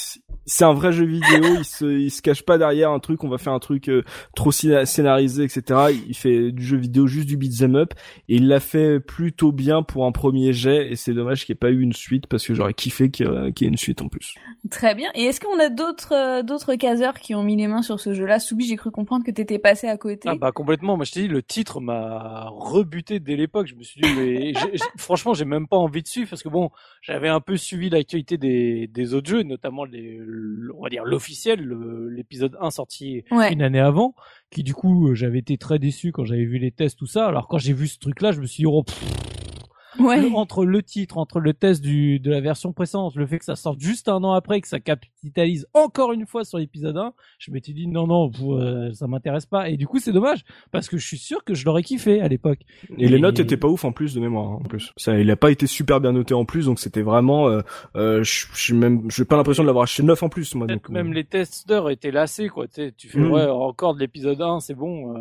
c'est un vrai jeu vidéo. Il se, il se cache pas derrière un truc. On va faire un truc euh, trop scéna- scénarisé, etc. Il fait du jeu vidéo juste du beat'em up, et il l'a fait plutôt bien pour un premier jet. Et c'est dommage qu'il n'y ait pas eu une suite parce que j'aurais kiffé qu'il y ait qu'il y ait une suite en plus. Très bien. Et est-ce qu'on a d'autres euh, d'autres caseurs qui ont mis les mains sur ce jeu-là? Soubi, j'ai cru comprendre que t'étais passé à côté. Ah bah complètement. Moi je t'ai dit le titre m'a rebuté dès l'époque. Je me suis dit mais franchement j'ai même pas envie de suivre parce que bon j'avais un peu suivi l'actualité des, des autres jeux, notamment les le- on va dire l'officiel, l'épisode 1 sorti Ouais. une année avant, qui du coup euh, j'avais été très déçu quand j'avais vu les tests tout ça. Alors quand j'ai vu ce truc là, je me suis dit oh, pff, Ouais. le- entre le titre, entre le test du de la version précédente, le fait que ça sorte juste un an après, que ça capitalise encore une fois sur l'épisode 1, je m'étais dit non non pff, euh, ça m'intéresse pas. Et du coup c'est dommage parce que je suis sûr que je l'aurais kiffé à l'époque. Et les notes étaient pas ouf en plus de mémoire. hein, en plus, ça, il a pas été super bien noté en plus, donc c'était vraiment, euh, euh, je j'ai même, j'ai pas l'impression de l'avoir acheté neuf en plus, moi. Donc, même les testeurs étaient lassés quoi. Tu sais, tu fais Mm. ouais encore de l'épisode 1, c'est bon.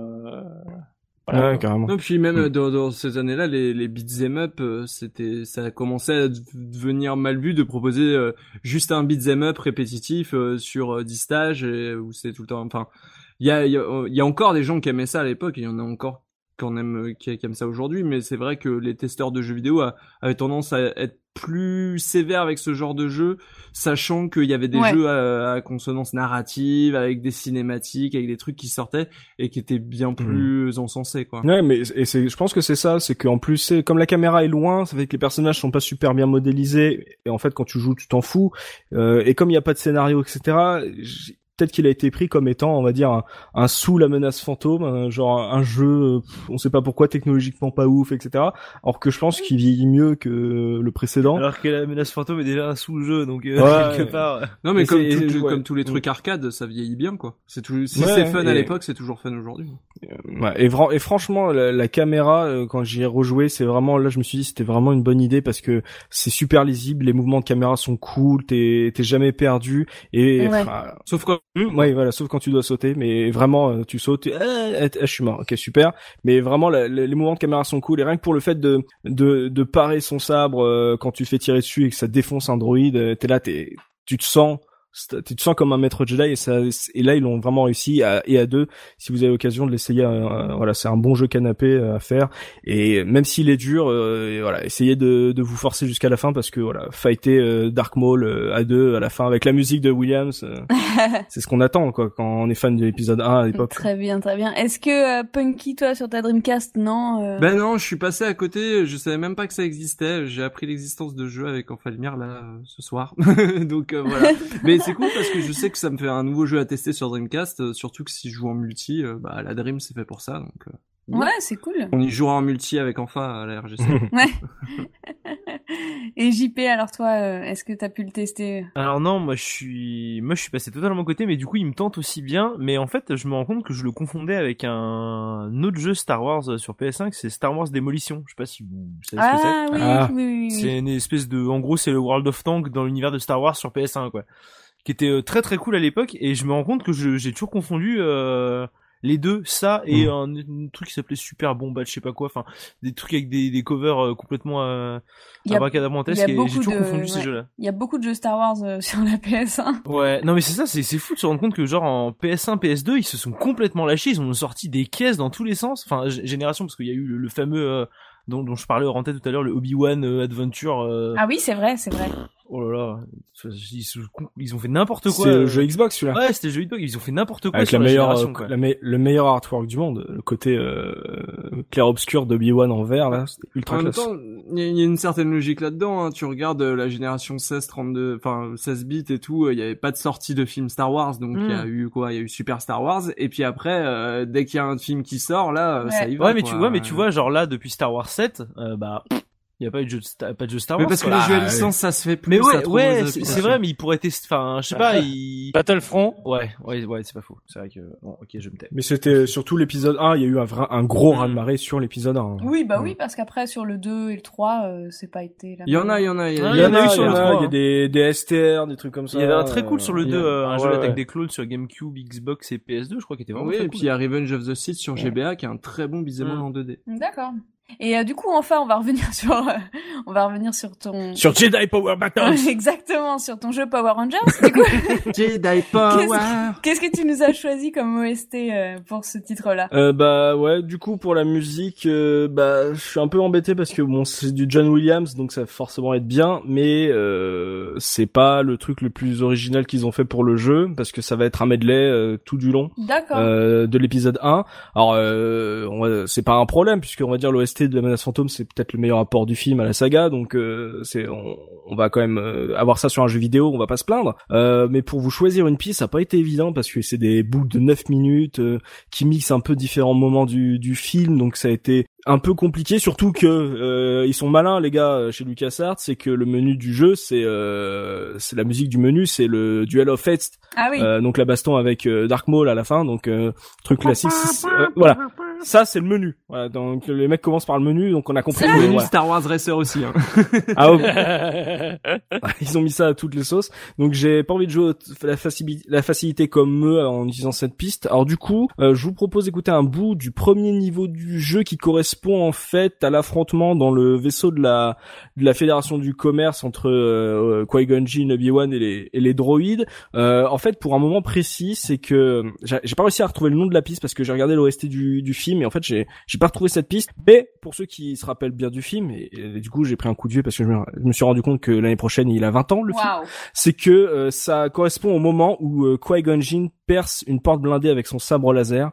Euh... ouais, voilà, quoi. carrément. Non, puis même Mm. euh, dans, dans ces années-là, les, les beat'em up, euh, c'était, ça a commencé à devenir mal vu de proposer euh, juste un beat'em up répétitif euh, sur euh, 10 stages et, où c'est tout le temps. Enfin, il y a, il y, a, il y a encore des gens qui aimaient ça à l'époque et il y en a encore qu'on aime, euh, qui, qui aiment ça aujourd'hui. Mais c'est vrai que les testeurs de jeux vidéo a- avaient tendance à être plus sévères avec ce genre de jeu, sachant qu'il y avait des Ouais. jeux à, à consonance narrative, avec des cinématiques, avec des trucs qui sortaient et qui étaient bien plus encensés, quoi. Ouais, mais et c'est, je pense que c'est ça, c'est qu'en plus, c'est comme la caméra est loin, ça fait que les personnages sont pas super bien modélisés, et en fait, quand tu joues, tu t'en fous. Euh, et comme il n'y a pas de scénario, etc. Peut-être qu'il a été pris comme étant, on va dire, un, un sous la menace fantôme, un, genre un jeu, euh, on sait pas pourquoi, technologiquement pas ouf, etc. Alors que je pense qu'il vieillit mieux que le précédent. Alors que la menace fantôme est déjà sous le jeu, donc euh, Ouais, quelque ouais. part. Non mais Mais comme, c'est- tout- ouais. comme tous les trucs arcade, ça vieillit bien quoi. C'est toujours si Ouais, c'est fun à l'époque, c'est toujours fun aujourd'hui. Ouais, et, vra- et franchement, la, la caméra, euh, quand j'y ai rejoué, c'est vraiment là, je me suis dit, c'était vraiment une bonne idée parce que c'est super lisible, les mouvements de caméra sont cool, t'es t'es jamais perdu et Sauf quoi hum, ouais, voilà, sauf quand tu dois sauter, mais vraiment, euh, tu sautes, et, ah, ah, je suis mort, ok, super. Mais vraiment, la- la- les mouvements de caméra sont cool et rien que pour le fait de de, de parer son sabre euh, quand tu te fais tirer dessus et que ça défonce un droïde, euh, t'es là, t'es, tu te sens tu te sens comme un maître Jedi et ça et là ils l'ont vraiment réussi à, et à deux si vous avez l'occasion de l'essayer euh, euh, voilà c'est un bon jeu canapé euh, à faire et même s'il est dur euh, et voilà essayez de, de vous forcer jusqu'à la fin parce que voilà fighter euh, Dark Maul euh, à deux à la fin avec la musique de Williams euh, c'est ce qu'on attend quoi quand on est fan de l'épisode 1 à l'époque Très bien, très bien. Est-ce que euh, Punky, toi, sur ta Dreamcast, non euh, Ben non, je suis passé à côté. Je savais même pas que ça existait. J'ai appris l'existence de jeux avec Enfalmir là ce soir. Donc euh, voilà. Mais c'est cool parce que je sais que ça me fait un nouveau jeu à tester sur Dreamcast, euh, surtout que si je joue en multi, euh, bah la Dream c'est fait pour ça, donc euh, Ouais, c'est cool. on y jouera en multi avec enfin à la RGC. Et JP, alors toi, euh, est-ce que t'as pu le tester? Alors non, moi je suis, moi je suis passé totalement à côté, mais du coup il me tente aussi bien. Mais en fait, je me rends compte que je le confondais avec un autre jeu Star Wars sur PS5, c'est Star Wars Démolition. Je sais pas si vous savez ce que c'est. Ah oui, Ah. oui, oui, oui. C'est une espèce de, en gros, c'est le World of Tank dans l'univers de Star Wars sur PS1, quoi. Qui était euh, très très cool à l'époque, et je me rends compte que j'ai toujours confondu euh, les deux, ça et Mm. un, un truc qui s'appelait Super Bomba, je sais pas quoi, enfin des trucs avec des, des covers euh, complètement euh, Il y a- abracadabrantesques, et j'ai beaucoup toujours de- confondu ces jeux-là. Il y a beaucoup de jeux Star Wars euh, sur la PS1. Ouais, non mais c'est ça, c'est c'est fou de se rendre compte que genre en PS1, PS2, ils se sont complètement lâchés, ils ont sorti des caisses dans tous les sens, enfin génération parce qu'il y a eu le, le fameux euh, dont, dont je parlais au rentais tout à l'heure, le Obi-Wan euh, Adventure. euh, Ah oui, c'est vrai, c'est vrai. Oh là là, ils, ont fait n'importe quoi. C'est euh, le jeu Xbox celui-là. Ouais, c'était le jeu Xbox, ils ont fait n'importe quoi Avec sur la la, meilleure, génération, euh, quoi. la me- le meilleur artwork du monde, le côté euh, clair obscur de Obi-Wan en vert là, c'était ultra En même classe. temps, il y, a- il y a une certaine logique là-dedans. Hein. Tu regardes euh, la génération 16, 32, enfin 16 bits et tout. euh, Il y avait pas de sortie de film Star Wars, donc il y a Mm. eu quoi Il y a eu Super Star Wars. Et puis après, euh, dès qu'il y a un film qui sort, là, euh, Ouais. ça y va. Ouais, mais quoi. tu vois, mais tu vois, genre là, depuis Star Wars 7, euh, bah, il y a pas eu de jeu de, Sta- pas de jeu Star Mais Wars. parce que les jeux à Ah, licence, ça se fait plus. mais ouais, ouais, c'est vrai, mais ils pourraient tester, enfin, je sais pas, ils... Battlefront. Ouais, ouais, ouais, c'est pas faux. C'est vrai que, bon, ok, je me tais. Mais c'était surtout l'épisode 1, il y a eu un, vrai, un gros Mm. raz-de-marée sur l'épisode 1. Oui, bah Mm. oui, parce qu'après sur le 2 et le 3, euh, c'est pas été la Il y en a, il y en a. Il y en a, eu il sur le a, trois, il y a hein. des, des STR, des trucs comme ça. Il y avait un très cool sur le euh, 2, il y a- euh, un Ah jeu ouais, d'attaque des clones sur GameCube, Xbox et PS2, je crois qu'il était vraiment Oui, et puis il y a Revenge of the Sith sur GBA qui est un très bon beat'em Mm. en 2D. D'accord. Et euh, du coup, enfin, on va revenir sur, euh, on va revenir sur ton. Sur Jedi Power Battles Exactement, sur ton jeu Power Rangers. Du coup, Jedi Power. qu'est-ce que tu nous as choisi comme OST euh, pour ce titre-là? Euh, bah ouais, du coup pour la musique, euh, bah je suis un peu embêté parce que bon c'est du John Williams donc ça va forcément être bien, mais euh, c'est pas le truc le plus original qu'ils ont fait pour le jeu parce que ça va être un medley euh, tout du long D'accord. euh, de l'épisode 1. Alors euh, on va- c'est pas un problème puisque on va dire l'OST de la menace fantôme c'est peut-être le meilleur apport du film à la saga donc euh, c'est on, on va quand même euh, avoir ça sur un jeu vidéo, on va pas se plaindre. Euh, mais pour vous choisir une piste, ça a pas été évident parce que c'est des bouts de 9 minutes euh, qui mixent un peu différents moments du, du film donc ça a été un peu compliqué surtout que euh, ils sont malins les gars chez LucasArts c'est que le menu du jeu c'est euh, c'est la musique du menu c'est le Duel of Fates ah oui. euh, donc la baston avec euh, Dark Maul à la fin, donc euh, truc classique. voilà, ça c'est le menu. Voilà, donc les mecs commencent par le menu, donc on a compris. C'est le menu, voilà. Star Wars Racer aussi. Hein. Ah, ouais, ils ont mis ça à toutes les sauces. Donc j'ai pas envie de jouer la, facilité, la facilité comme eux en utilisant cette piste. Alors du coup, euh, je vous propose d'écouter un bout du premier niveau du jeu qui correspond en fait à l'affrontement dans le vaisseau de la de la Fédération du commerce entre euh, Qui-Gon Jinn, Obi-Wan et les et les droïdes. Euh, en fait, pour un moment précis, c'est que j'ai j'ai pas réussi à retrouver le nom de la piste parce que j'ai regardé l'OST du du film et en fait j'ai j'ai pas retrouvé cette piste. Mais pour ceux qui se rappellent bien du film et, et du coup j'ai pris un coup de vieux parce que je me, je me suis rendu compte que l'année prochaine il a 20 ans le film c'est que euh, ça correspond au moment où euh, Qui-Gon Jinn perce une porte blindée avec son sabre laser.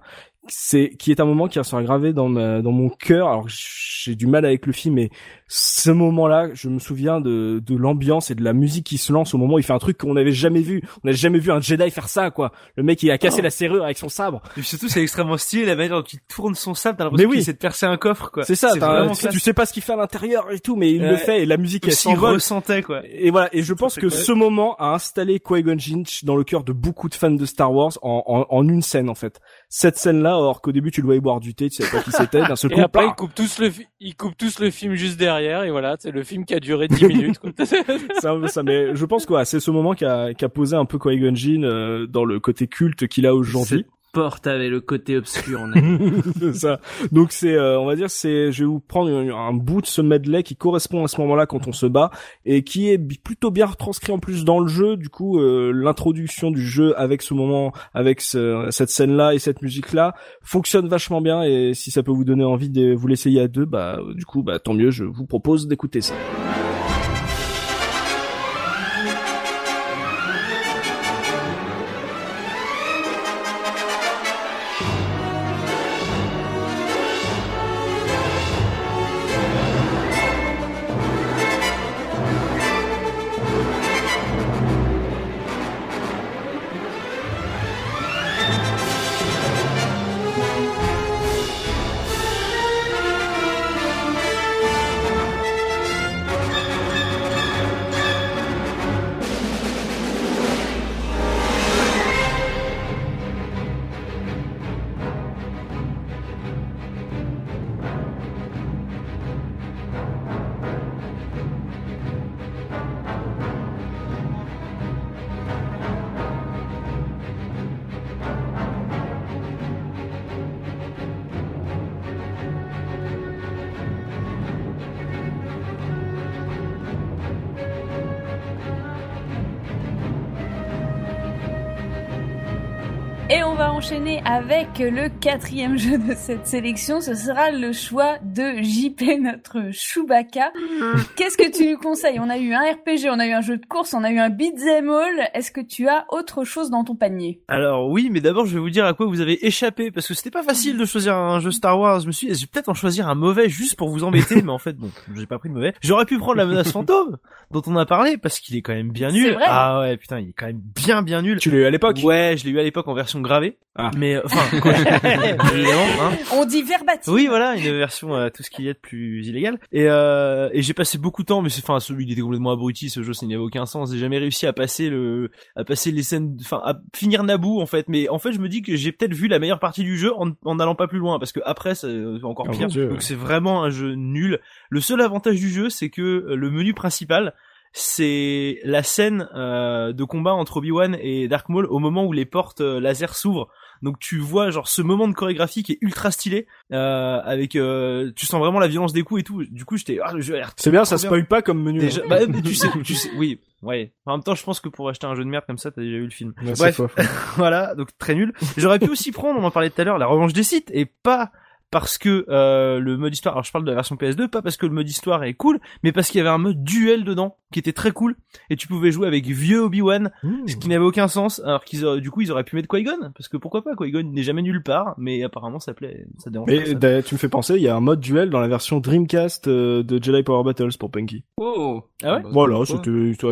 C'est qui est un moment qui sera gravé dans ma, dans mon cœur. Alors j'ai du mal avec le film, mais ce moment-là, je me souviens de, de l'ambiance et de la musique qui se lance au moment où il fait un truc qu'on n'avait jamais vu. On n'avait jamais vu un Jedi faire ça, quoi. Le mec il a cassé la serrure avec son sabre. Et puis surtout, c'est extrêmement stylé, la manière dont il tourne son sable, t'as l'impression Mais oui. qu'il essaie de percer un coffre, quoi. C'est ça. t'as un- vraiment tu, sais pas ce qu'il fait à l'intérieur et tout, mais il le fait et la musique elle s'il s'envole. ressentait, quoi. Et voilà, et je pense que quoi ce moment a installé Qui-Gon dans le cœur de beaucoup de fans de Star Wars en, en, en une scène en fait. Cette scène-là, alors qu'au début tu le voyais boire du thé, tu savais pas qui c'était, d'un seul Et coup, après, ils coupent tous le, ils coupent tous le film juste derrière, et voilà, c'est le film qui a duré 10 minutes, quoi. ça. Mais je pense quoi, c'est ce moment qui a, qui a posé un peu Qui-Gon Jinn euh, dans le côté culte qu'il a aujourd'hui. Porte avait le côté obscur. Donc c'est, euh, on va dire, c'est, je vais vous prendre un, un bout de ce medley qui correspond à ce moment-là quand on se bat et qui est plutôt bien retranscrit en plus dans le jeu. Du coup, euh, l'introduction du jeu avec ce moment, avec ce- cette scène-là et cette musique-là fonctionne vachement bien. Et si ça peut vous donner envie de vous l'essayer à deux, bah du coup, bah tant mieux. Je vous propose d'écouter ça. Avec le quatrième jeu de cette sélection. Ce sera le choix de JP, notre Chewbacca. Qu'est-ce que tu nous conseilles? On a eu un RPG, on a eu un jeu de course, on a eu un beat'em all. Est-ce que tu as autre chose dans ton panier? Alors oui, mais d'abord je vais vous dire à quoi vous avez échappé parce que c'était pas facile de choisir un jeu Star Wars. Je me suis, dit, je vais peut-être en choisir un mauvais juste pour vous embêter, mais en fait bon, j'ai pas pris de mauvais. J'aurais pu prendre la menace fantôme dont on a parlé parce qu'il est quand même bien nul. vrai Ah ouais, putain, il est quand même bien bien nul. Tu l'as eu à l'époque? Ouais, je l'ai eu à l'époque en version gravée. Ah. Mais enfin, hein. On dit verbatim. Oui, voilà, une version euh, tout ce qu'il y a de plus illégal. Et, euh, et j'ai passé beaucoup de temps, mais c'est, enfin, celui il était complètement abruti, ce jeu, ça n'avait aucun sens. J'ai jamais réussi à passer le, à passer les scènes, enfin, à finir Naboo en fait. Mais en fait, je me dis que j'ai peut-être vu la meilleure partie du jeu en en n'allant pas plus loin, parce que après, c'est encore Oh pire. Dieu. Donc c'est vraiment un jeu nul. Le seul avantage du jeu, c'est que euh, le menu principal. C'est la scène euh, de combat entre Obi-Wan et Dark Maul au moment où les portes euh, laser s'ouvrent. Donc tu vois genre ce moment de chorégraphie qui est ultra stylé euh, avec euh, tu sens vraiment la violence des coups et tout. Du coup j'étais ah le jeu C'est bien, ça spoil pas comme menu. Déjà, hein. bah, mais tu sais, tu sais, oui, ouais. En même temps, je pense que pour acheter un jeu de merde comme ça, t'as déjà vu le film. Ouais, Bref, voilà, donc très nul. J'aurais pu aussi prendre, on en parlait tout à l'heure, la revanche des sites, et pas parce que euh, le mode histoire, alors je parle de la version PS2, pas parce que le mode histoire est cool, mais parce qu'il y avait un mode duel dedans qui était très cool, et tu pouvais jouer avec vieux Obi-Wan, Mmh. ce qui n'avait aucun sens, alors qu'ils auraient, du coup ils auraient pu mettre Qui-Gon, parce que pourquoi pas, Qui-Gon n'est jamais nulle part, mais apparemment ça plaît, ça dérange Mais personne. d'ailleurs, tu me fais penser, il y a un mode duel dans la version Dreamcast euh, de Jedi Power Battles pour Punky. Oh. Ah ouais Bah, Voilà, toi,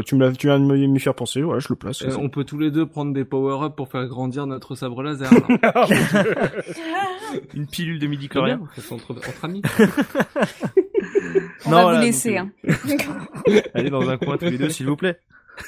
tu me l'as, tu viens de me m'y faire penser, voilà, je le place. Euh, on peut tous les deux prendre des power-up pour faire grandir notre sabre laser. alors. Une pilule de midi Coréen. on fait ça entre, entre amis. On Non, va voilà, vous donc, laisser. euh, Hein. Allez dans un coin tous les deux, s'il vous plaît.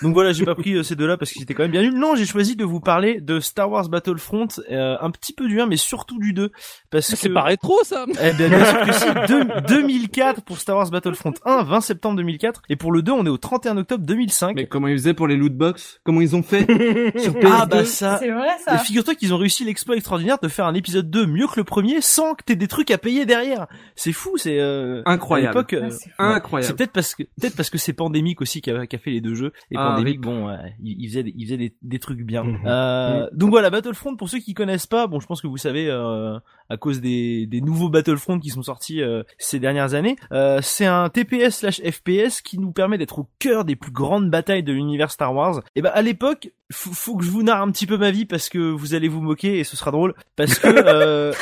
Donc voilà, j'ai pas pris euh, ces deux-là parce qu'ils étaient quand même bien nuls. Non, j'ai choisi de vous parler de Star Wars Battlefront, euh, un petit peu du 1, mais surtout du 2. Parce que... C'est pas rétro ça Eh bien, bien sûr que si, Deux- 2004 pour Star Wars Battlefront 1, 20 septembre 2004. Et pour le 2, on est au 31 octobre 2005. Mais comment ils faisaient pour les loot box? Comment ils ont fait? Sur PS2 ah bah ça... C'est vrai ça. Figure-toi qu'ils ont réussi l'exploit extraordinaire de faire un épisode 2 mieux que le premier sans que t'aies des trucs à payer derrière. C'est fou, c'est... Euh... Incroyable. À l'époque, euh, Ah, c'est fou. C'est Incroyable. peut-être parce que peut-être parce que c'est Pandémique aussi qui a, qui a fait les deux jeux. Et Ah, Pandémique, rip. bon, euh, il, faisait des, il faisait des, des trucs bien. Mhm. Euh, donc voilà, Battlefront pour ceux qui connaissent pas, bon, je pense que vous savez euh, à cause des, des nouveaux Battlefront qui sont sortis euh, ces dernières années, euh, c'est un TPS slash FPS qui nous permet d'être au cœur des plus grandes batailles de l'univers Star Wars. Et ben à l'époque, faut, faut que je vous narre un petit peu ma vie parce que vous allez vous moquer et ce sera drôle parce que euh,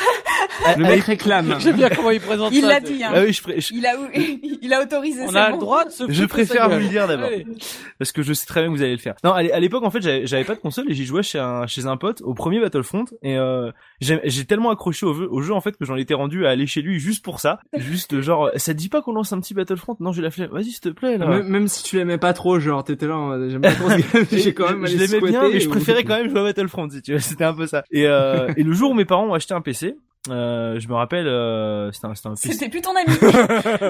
Le mec réclame. J'aime bien comment il présente Il ça. l'a dit. Hein. Ah oui, je, pré- je- Il a il a autorisé. On a bon. le droit de se Je préfère vous le dire d'abord. Allez. parce que je sais très bien que vous allez le faire. Non, à l'é- à l'époque en fait, j'avais j'avais pas de console et j'y jouais chez un chez un pote au premier Battlefront et euh, j'ai j'ai tellement accroché au jeu, au jeu en fait que j'en étais rendu à aller chez lui juste pour ça, juste genre ça te dit pas qu'on lance un petit Battlefront? Non, j'ai la flemme. Vas-y s'il te plaît là. Même, même si tu l'aimais pas trop, genre t'étais là, j'aime pas trop ce j'ai quand même je l'aimais bien mais je préférais quand même jouer à Battlefront si tu veux. C'était un peu ça. Et euh, et le jour où mes parents ont acheté un PC euh, je me rappelle euh, c'était un, c'était un PC C'était plus ton ami.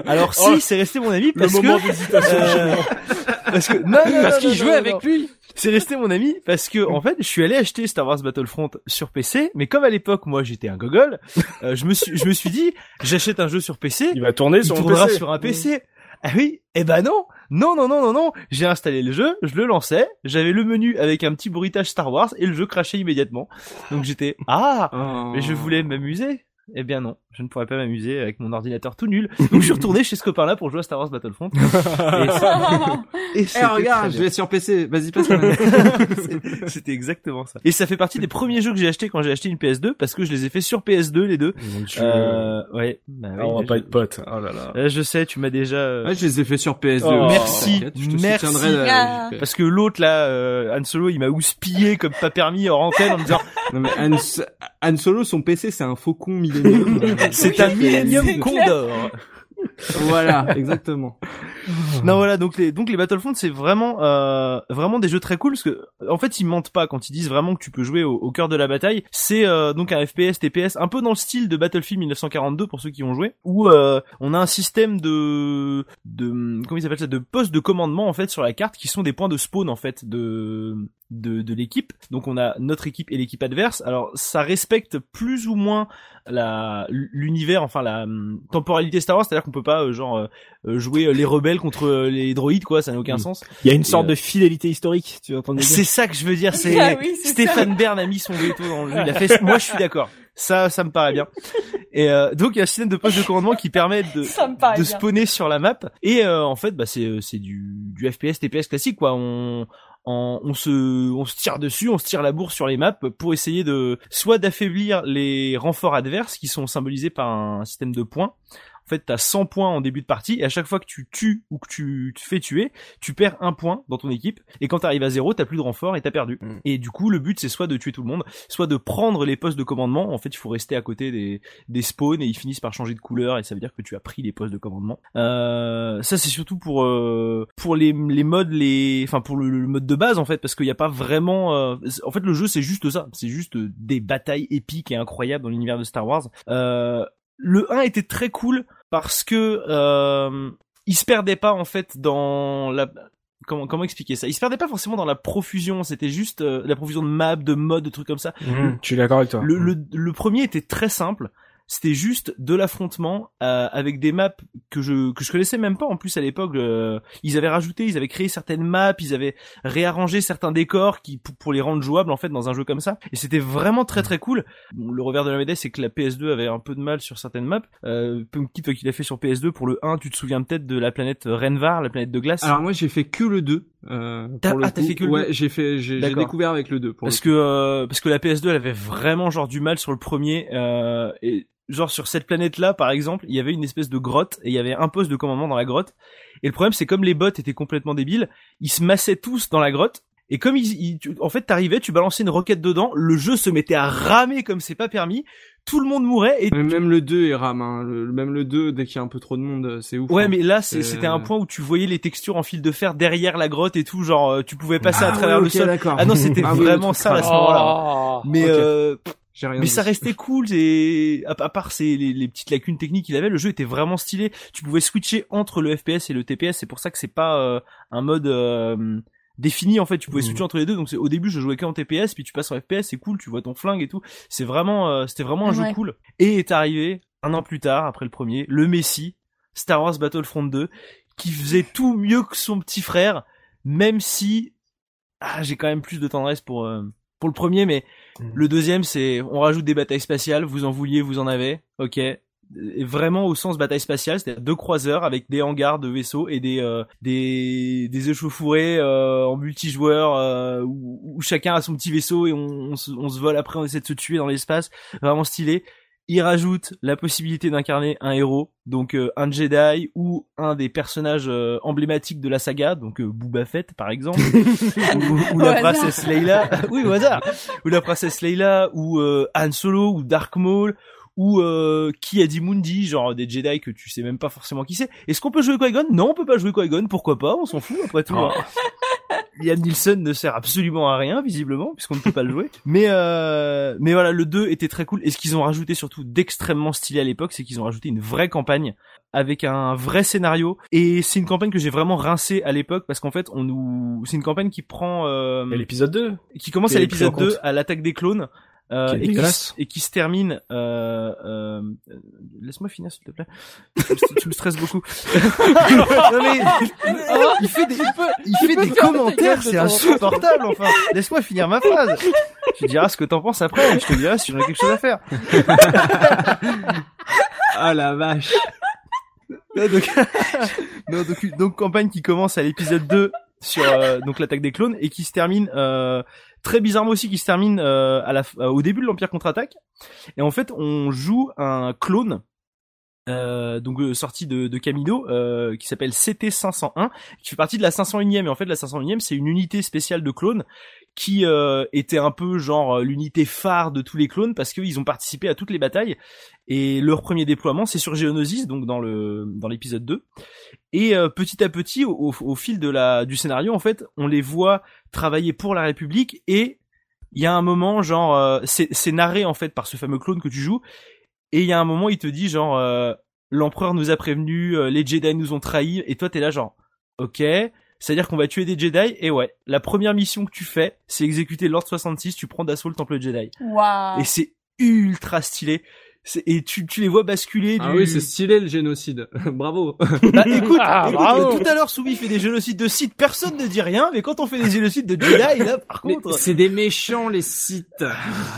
alors si Oh, c'est resté mon ami parce moment que euh, parce que non, non, non, Parce qu'il non, jouait non, avec non. lui. C'est resté mon ami parce que en fait, je suis allé acheter Star Wars Battlefront sur PC, mais comme à l'époque moi j'étais un gogol, euh, je me suis je me suis dit j'achète un jeu sur PC, Il va tourner il sur mon tournera PC. sur un PC. Ah oui, eh ben non, non non non non non, j'ai installé le jeu, je le lançais, j'avais le menu avec un petit bruitage Star Wars et le jeu crachait immédiatement. Donc j'étais ah, Oh. mais je voulais m'amuser. Eh bien non, je ne pourrais pas m'amuser avec mon ordinateur tout nul. Donc je suis retourné chez ce copain-là pour jouer à Star Wars Battlefront. Et ça- et Eh c'était regarde, je vais sur PC, vas-y passe la main. C'est- C'était exactement ça. Et ça fait partie des premiers jeux que j'ai acheté quand j'ai acheté une PS2 parce que je les ai fait sur PS2 les deux. Euh, ouais. Bah oui, Ah, on va je- pas être potes. Oh là là. Euh, je sais, tu m'as déjà. euh, Ouais, je les ai fait sur PS2. Oh, merci, T'inquiète, je te merci. euh, Parce que l'autre là, euh, Han Solo, il m'a houspillé comme pas permis en antenne en me disant Non mais Han, Han Solo, son PC, c'est un faucon millénium. C'est un Millennium Condor. voilà, exactement. Non voilà donc les donc les Battlefront c'est vraiment euh, vraiment des jeux très cool parce que en fait ils mentent pas quand ils disent vraiment que tu peux jouer au, au cœur de la bataille c'est euh, donc un FPS TPS un peu dans le style de Battlefield 1942 pour ceux qui ont joué où euh, on a un système de de comment ils appellent ça de postes de commandement en fait sur la carte qui sont des points de spawn en fait de de, de l'équipe donc on a notre équipe et l'équipe adverse alors ça respecte plus ou moins la l'univers enfin la hum, temporalité Star Wars c'est-à-dire qu'on peut pas euh, genre euh, euh, jouer euh, les rebelles contre les droïdes, quoi. Ça n'a aucun Mm. sens. Il y a une Et, sorte euh, de fidélité historique, tu dire. C'est ça que je veux dire. C'est Ah oui, Stéphane Bern a mis son veto dans le. Il a fait. Moi, je suis d'accord. Ça, ça me paraît bien. Et euh, donc, il y a un système de poste de commandement qui permet de de bien. spawner sur la map. Et euh, en fait, bah c'est c'est du du FPS TPS classique, quoi. On on se on se tire dessus, on se tire la bourse sur les maps pour essayer de soit d'affaiblir les renforts adverses qui sont symbolisés par un système de points. En fait, t'as 100 points en début de partie et à chaque fois que tu tues ou que tu te fais tuer, tu perds un point dans ton équipe. Et quand t'arrives à zéro, t'as plus de renfort et t'as perdu. Mm. Et du coup, le but c'est soit de tuer tout le monde, soit de prendre les postes de commandement. En fait, il faut rester à côté des, des spawns et ils finissent par changer de couleur et ça veut dire que tu as pris les postes de commandement. Euh, ça c'est surtout pour euh, pour les, les modes les enfin pour le, le mode de base en fait parce qu'il n'y a pas vraiment euh, en fait le jeu c'est juste ça, c'est juste des batailles épiques et incroyables dans l'univers de Star Wars. Euh, le 1 était très cool parce que euh, il se perdait pas en fait dans la comment comment expliquer ça? Il se perdait pas forcément dans la profusion, c'était juste euh, la profusion de maps, de modes, de trucs comme ça. Mhm, je suis d'accord avec toi. Le, le, le premier était très simple. C'était juste de l'affrontement euh, avec des maps que je que je connaissais même pas en plus à l'époque. euh, ils avaient rajouté, ils avaient créé certaines maps, ils avaient réarrangé certains décors qui pour, pour les rendre jouables en fait dans un jeu comme ça. Et c'était vraiment très très cool. Bon, le revers de la médaille c'est que la PS2 avait un peu de mal sur certaines maps. Euh, Pumpkin toi qui l'as fait sur PS2 pour le 1, tu te souviens peut-être de la planète Renvar, la planète de glace? Alors moi j'ai fait que le 2. Euh, T'as- pour le ah, t'as fait que le Ouais, 2? j'ai fait, j'ai découvert avec le 2. Pour parce le que euh, parce que la PS2 elle avait vraiment genre du mal sur le premier euh, et genre sur cette planète là par exemple il y avait une espèce de grotte et il y avait un poste de commandement dans la grotte et le problème c'est comme les bots étaient complètement débiles ils se massaient tous dans la grotte et comme ils, ils- tu- en fait t'arrivais tu balançais une roquette dedans le jeu se mettait à ramer comme c'est pas permis tout le monde mourait et. Mais Même le 2 est rame. Hein. Le- même le 2 dès qu'il y a un peu trop de monde, euh, c'est ouf. Ouais, hein. mais là, c'est- C'est- c'était un point où tu voyais les textures en fil de fer derrière la grotte et tout, genre euh, tu pouvais passer à Ah travers ouais, le sol. Ah non, c'était Ah vraiment ça à ce moment-là. Oh. Mais euh, rien Mais ça restait cool, et à, à part ces, les, les petites lacunes techniques qu'il avait, le jeu était vraiment stylé. Tu pouvais switcher entre le FPS et le TPS, c'est pour ça que c'est pas euh, un mode euh, défini en fait. Tu pouvais Mhm. switcher entre les deux. Donc c'est- au début, je jouais qu'en TPS, puis tu passes en FPS, c'est cool, tu vois ton flingue et tout. C'est vraiment, euh, c'était vraiment un jeu cool. Et est arrivé un an plus tard, après le premier, le Messi, Star Wars Battlefront 2, qui faisait tout mieux que son petit frère, même si ah, j'ai quand même plus de tendresse pour euh, pour le premier, mais Mhm. le deuxième, c'est on rajoute des batailles spatiales. Vous en vouliez, vous en avez. Ok. Et vraiment au sens bataille spatiale, c'est-à-dire deux croiseurs avec des hangars de vaisseaux et des euh, des des échauffourées euh, en multijoueur euh, où, où chacun a son petit vaisseau et on, on, se, on se vole après, on essaie de se tuer dans l'espace. Vraiment stylé. Il rajoute la possibilité d'incarner un héros, donc euh, un Jedi ou un des personnages euh, emblématiques de la saga, donc euh, Boba Fett par exemple, ou, la princesse Leila, oui au hasard, ou la princesse Leila, ou euh, Han Solo, ou Dark Maul, ou euh, qui a dit Mundi, genre des Jedi que tu sais même pas forcément qui c'est. Est-ce qu'on peut jouer Qui-Gon? Non, on peut pas jouer Qui-Gon, pourquoi pas On s'en fout après tout. Oh. hein. Liam Nielsen ne sert absolument à rien visiblement puisqu'on ne peut pas le jouer. Mais euh, mais voilà, le 2 était très cool et ce qu'ils ont rajouté surtout d'extrêmement stylé à l'époque, c'est qu'ils ont rajouté une vraie campagne avec un vrai scénario et c'est une campagne que j'ai vraiment rincée à l'époque parce qu'en fait, on nous c'est une campagne qui prend euh, l'épisode 2 qui commence à l'épisode 2 compte. à l'attaque des clones euh, et, qui, et se termine euh, euh, laisse-moi finir s'il te plaît. Tu, me- stresses beaucoup. Non mais il fait des il fait des commentaires c'est insupportable enfin. Laisse-moi finir ma phrase. Tu diras ce que t'en penses après et je te dirai si j'en ai quelque chose à faire. Ah la vache. Non, donc, non, donc, donc, campagne qui commence à l'épisode 2 sur euh, donc l'attaque des clones et qui se termine euh, très bizarrement aussi qui se termine euh, à la euh, au début de l'Empire contre-attaque. Et en fait on joue un clone euh, donc euh, sorti de, de Camino euh, qui s'appelle CT501 qui fait partie de la 501e et en fait la 501e c'est une unité spéciale de clones qui euh, était un peu genre euh, l'unité phare de tous les clones parce qu'ils ont participé à toutes les batailles. Et leur premier déploiement c'est sur Geonosis donc dans le dans l'épisode 2 et euh, petit à petit au, au- fil de la du scénario en fait on les voit travailler pour la République et il y a un moment genre euh, c'est narré en fait par ce fameux clone que tu joues. Et il y a un moment il te dit genre euh, l'empereur nous a prévenu euh, les Jedi nous ont trahis et toi t'es là genre ok c'est-à-dire qu'on va tuer des Jedi et ouais la première mission que tu fais c'est exécuter l'ordre 66 tu prends d'assaut le temple Jedi Waouh. et c'est ultra stylé. C'est- et tu, tu les vois basculer. Ah du- oui, c'est stylé le génocide. Bravo. Bah écoute, Ah, écoute, bravo. tout à l'heure Soubi fait des génocides de sites, personne ne dit rien, mais quand on fait des génocides de Jedi, là par Mais contre, c'est des méchants les sites. ah,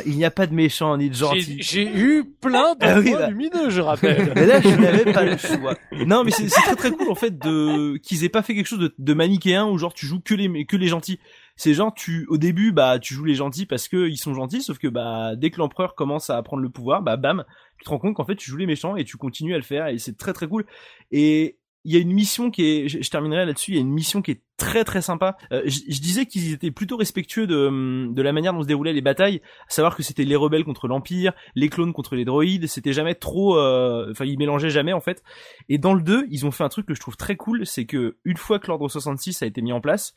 il n'y a pas de méchants ni de J'ai gentils. j'ai eu plein de Ah oui, bah. lumineux, je rappelle. Mais là, je n'avais pas le choix. Non, mais c'est c'est très très cool en fait de qu'ils aient pas fait quelque chose de, de manichéen où genre tu joues que les que les gentils. C'est genre tu au début bah tu joues les gentils parce que ils sont gentils, sauf que bah dès que l'empereur commence à prendre le pouvoir, bah bam, tu te rends compte qu'en fait tu joues les méchants et tu continues à le faire et c'est très très cool. Et il y a une mission qui est, je, terminerai là-dessus, il y a une mission qui est très très sympa. Euh, je, je disais qu'ils étaient plutôt respectueux de, de la manière dont se déroulaient les batailles, à savoir que c'était les rebelles contre l'Empire, les clones contre les droïdes, c'était jamais trop, euh, enfin ils mélangeaient jamais en fait. Et dans le 2, ils ont fait un truc que je trouve très cool, c'est que une fois que l'ordre 66 a été mis en place,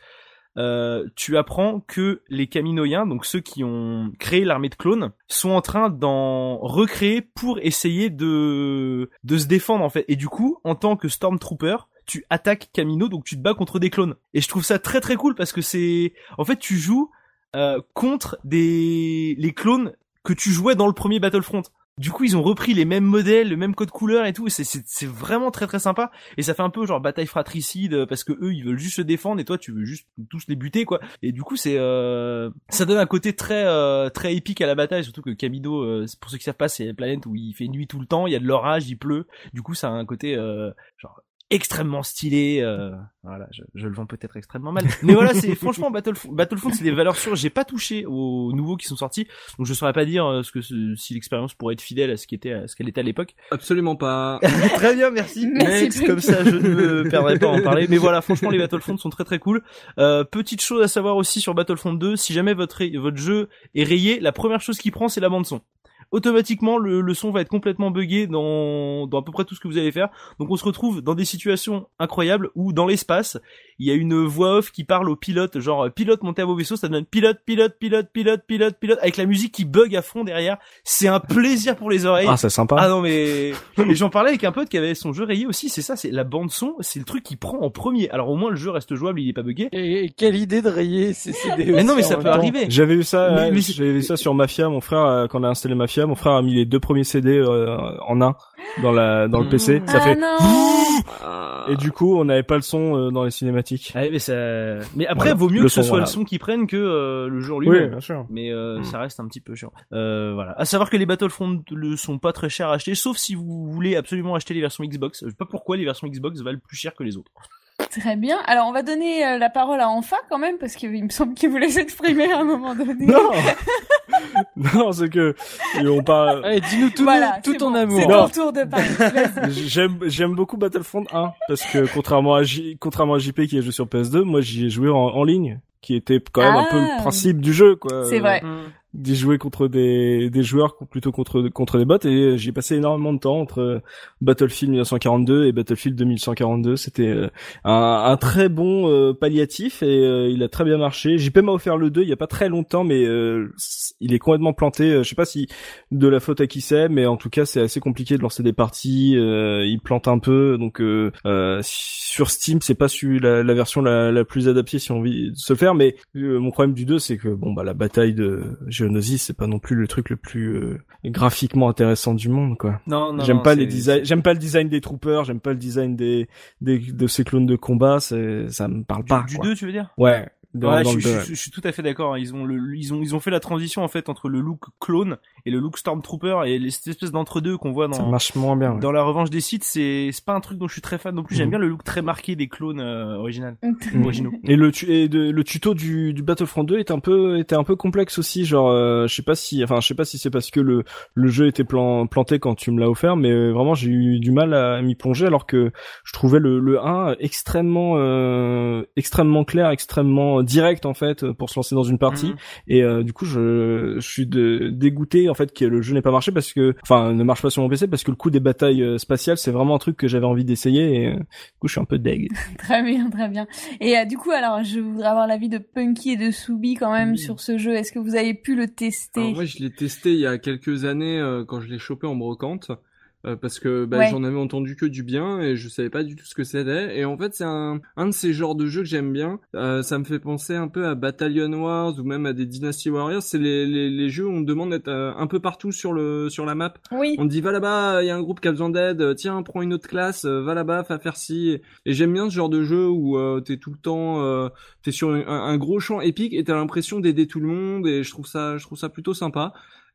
euh, tu apprends que les Kaminoïens, donc ceux qui ont créé l'armée de clones, sont en train d'en recréer pour essayer de de se défendre en fait. Et du coup, en tant que Stormtrooper, tu attaques Kamino, donc tu te bats contre des clones. Et je trouve ça très très cool parce que c'est, en fait, tu joues euh, contre des les clones que tu jouais dans le premier Battlefront. Du coup, ils ont repris les mêmes modèles, le même code couleur et tout. et C'est vraiment très très sympa. Et ça fait un peu genre bataille fratricide euh, parce que eux ils veulent juste se défendre et toi tu veux juste tous les buter quoi. Et du coup c'est euh, ça donne un côté très euh, très épique à la bataille surtout que Kamido euh, pour ceux qui savent pas c'est une planète où il fait nuit tout le temps, il y a de l'orage, il pleut. Du coup ça a un côté euh, genre extrêmement stylé euh, voilà je, je le vends peut-être extrêmement mal mais voilà c'est franchement Battlefront Battlefront c'est des valeurs sûres j'ai pas touché aux nouveaux qui sont sortis donc je saurais pas dire euh, ce que ce- si l'expérience pourrait être fidèle à ce qui était à ce qu'elle était à l'époque Absolument pas. très bien, merci. Merci, Next, comme ça, je ne me perdrai pas à en parler. Mais voilà, franchement, les Battlefront sont très très cool. Euh, petite chose à savoir aussi sur Battlefront 2, si jamais votre ray- votre jeu est rayé, la première chose qu'il prend, c'est la bande son. Automatiquement, le, le son va être complètement buggé dans, dans à peu près tout ce que vous allez faire. Donc, on se retrouve dans des situations incroyables où, dans l'espace, il y a une voix off qui parle au pilote, genre euh, pilote montez à vos vaisseaux, ça donne pilote, pilote, pilote, pilote, pilote, pilote, avec la musique qui bug à fond derrière. C'est un plaisir pour les oreilles. Ah, c'est sympa. Ah non mais et j'en parlais avec un pote qui avait son jeu rayé aussi, c'est ça, c'est la bande son, c'est le truc qui prend en premier. Alors au moins le jeu reste jouable, il est pas buggé. Et, et quelle idée de rayer ces CD Mais non mais ça peut arriver. J'avais vu ça, Mais- ouais, mais c'est- j'avais vu ça sur Mafia. Mon frère, euh, quand on a installé Mafia, mon frère a mis les deux premiers CD euh, en un dans la dans le. PC. Ça ah fait non Ah. et du coup, on n'avait pas le son euh, dans les cinématiques. Ah, mais ça mais après Voilà. vaut mieux Le que ce son, soit voilà. le son qui prenne que euh, le jeu en Oui, lui-même. bien sûr. Mais euh, Mm. ça reste un petit peu chiant. Euh, voilà. À savoir que les Battlefront ne sont pas très chers à acheter, sauf si vous voulez absolument acheter les versions Xbox. Je sais pas pourquoi les versions Xbox valent plus cher que les autres. Très bien. Alors, on va donner euh, la parole à Enfa quand même, parce qu'il me semble qu'il voulait s'exprimer à un moment donné. Non, non, c'est que et on parle. Allez, dis-nous tout, voilà, tout c'est ton bon. amour. C'est ton tour de parler. J'aime j'aime beaucoup Battlefront 1 parce que contrairement à J, contrairement à JP qui a joué sur PS2, moi j'y ai joué en, en ligne, qui était quand même un peu Ah. le principe du jeu quoi. C'est vrai. D'y jouer contre des, des joueurs plutôt contre contre des bots. Et j'ai passé énormément de temps entre Battlefield 1942 et Battlefield 2142 c'était euh, un, un très bon euh, palliatif et euh, il a très bien marché. JP m'a offert le 2 il y a pas très longtemps mais euh, il est complètement planté. Euh, je sais pas si de la faute à qui c'est mais en tout cas c'est assez compliqué de lancer des parties euh, il plante un peu. Donc euh, euh, sur Steam c'est pas la, la version la, la plus adaptée si on de se faire. Mais euh, mon problème du 2 c'est que bon bah la bataille de Geonosis c'est pas non plus le truc le plus euh, graphiquement intéressant du monde quoi. Non, non. J'aime pas les designs, j'aime pas le design des troopers, j'aime pas le design des, des de ces clones de combat, c'est ça me parle Du, pas. du quoi. 2, tu veux dire? Ouais. Dans, ouais, dans je, le je- 2, je- je suis tout à fait d'accord. Ils ont le, ils ont, ils ont fait la transition en fait entre le look clone et le look Stormtrooper et les cette espèce d'entre deux qu'on voit ça dans marche moins bien. ouais. dans la revanche des sites. C'est c'est pas un truc dont je suis très fan non plus. J'aime Mhm. bien le look très marqué des clones euh, originales, Mm. originaux. Et le tu et de, le tuto du, du Battlefront 2 est un peu était un peu complexe aussi genre euh, je sais pas si enfin je sais pas si c'est parce que le le jeu était plan, planté quand tu me l'as offert mais euh, vraiment j'ai eu du mal à m'y plonger alors que je trouvais le le 1 extrêmement euh, extrêmement clair, extrêmement direct en fait pour se lancer dans une partie Mhm. et euh, du coup je je suis de, dégoûté en fait que le jeu n'ait pas marché parce que enfin ne marche pas sur mon PC parce que le coup des batailles euh, spatiales c'est vraiment un truc que j'avais envie d'essayer et euh, du coup je suis un peu deg. Très bien, très bien. Et euh, du coup, alors, je voudrais avoir l'avis de Punky et de Soubi quand même Oui. sur ce jeu. Est-ce que vous avez pu le tester? Alors moi, je l'ai testé il y a quelques années euh, quand je l'ai chopé en brocante. Euh, parce que bah, Ouais. j'en avais entendu que du bien et je savais pas du tout ce que c'était. Et en fait, c'est un, un de ces genres de jeux que j'aime bien. Euh, ça me fait penser un peu à Battalion Wars ou même à des Dynasty Warriors. C'est les, les, les jeux où on demande d'être euh, un peu partout sur le sur la map. Oui. On dit va là-bas, il y a un groupe qui a besoin d'aide. Tiens, prends une autre classe. euh, Va là-bas, va faire ci. Et, j'aime bien ce genre de jeu où euh, t'es tout le temps, euh, t'es sur un, un gros champ épique et t'as l'impression d'aider tout le monde. Et je trouve ça, je trouve ça plutôt sympa.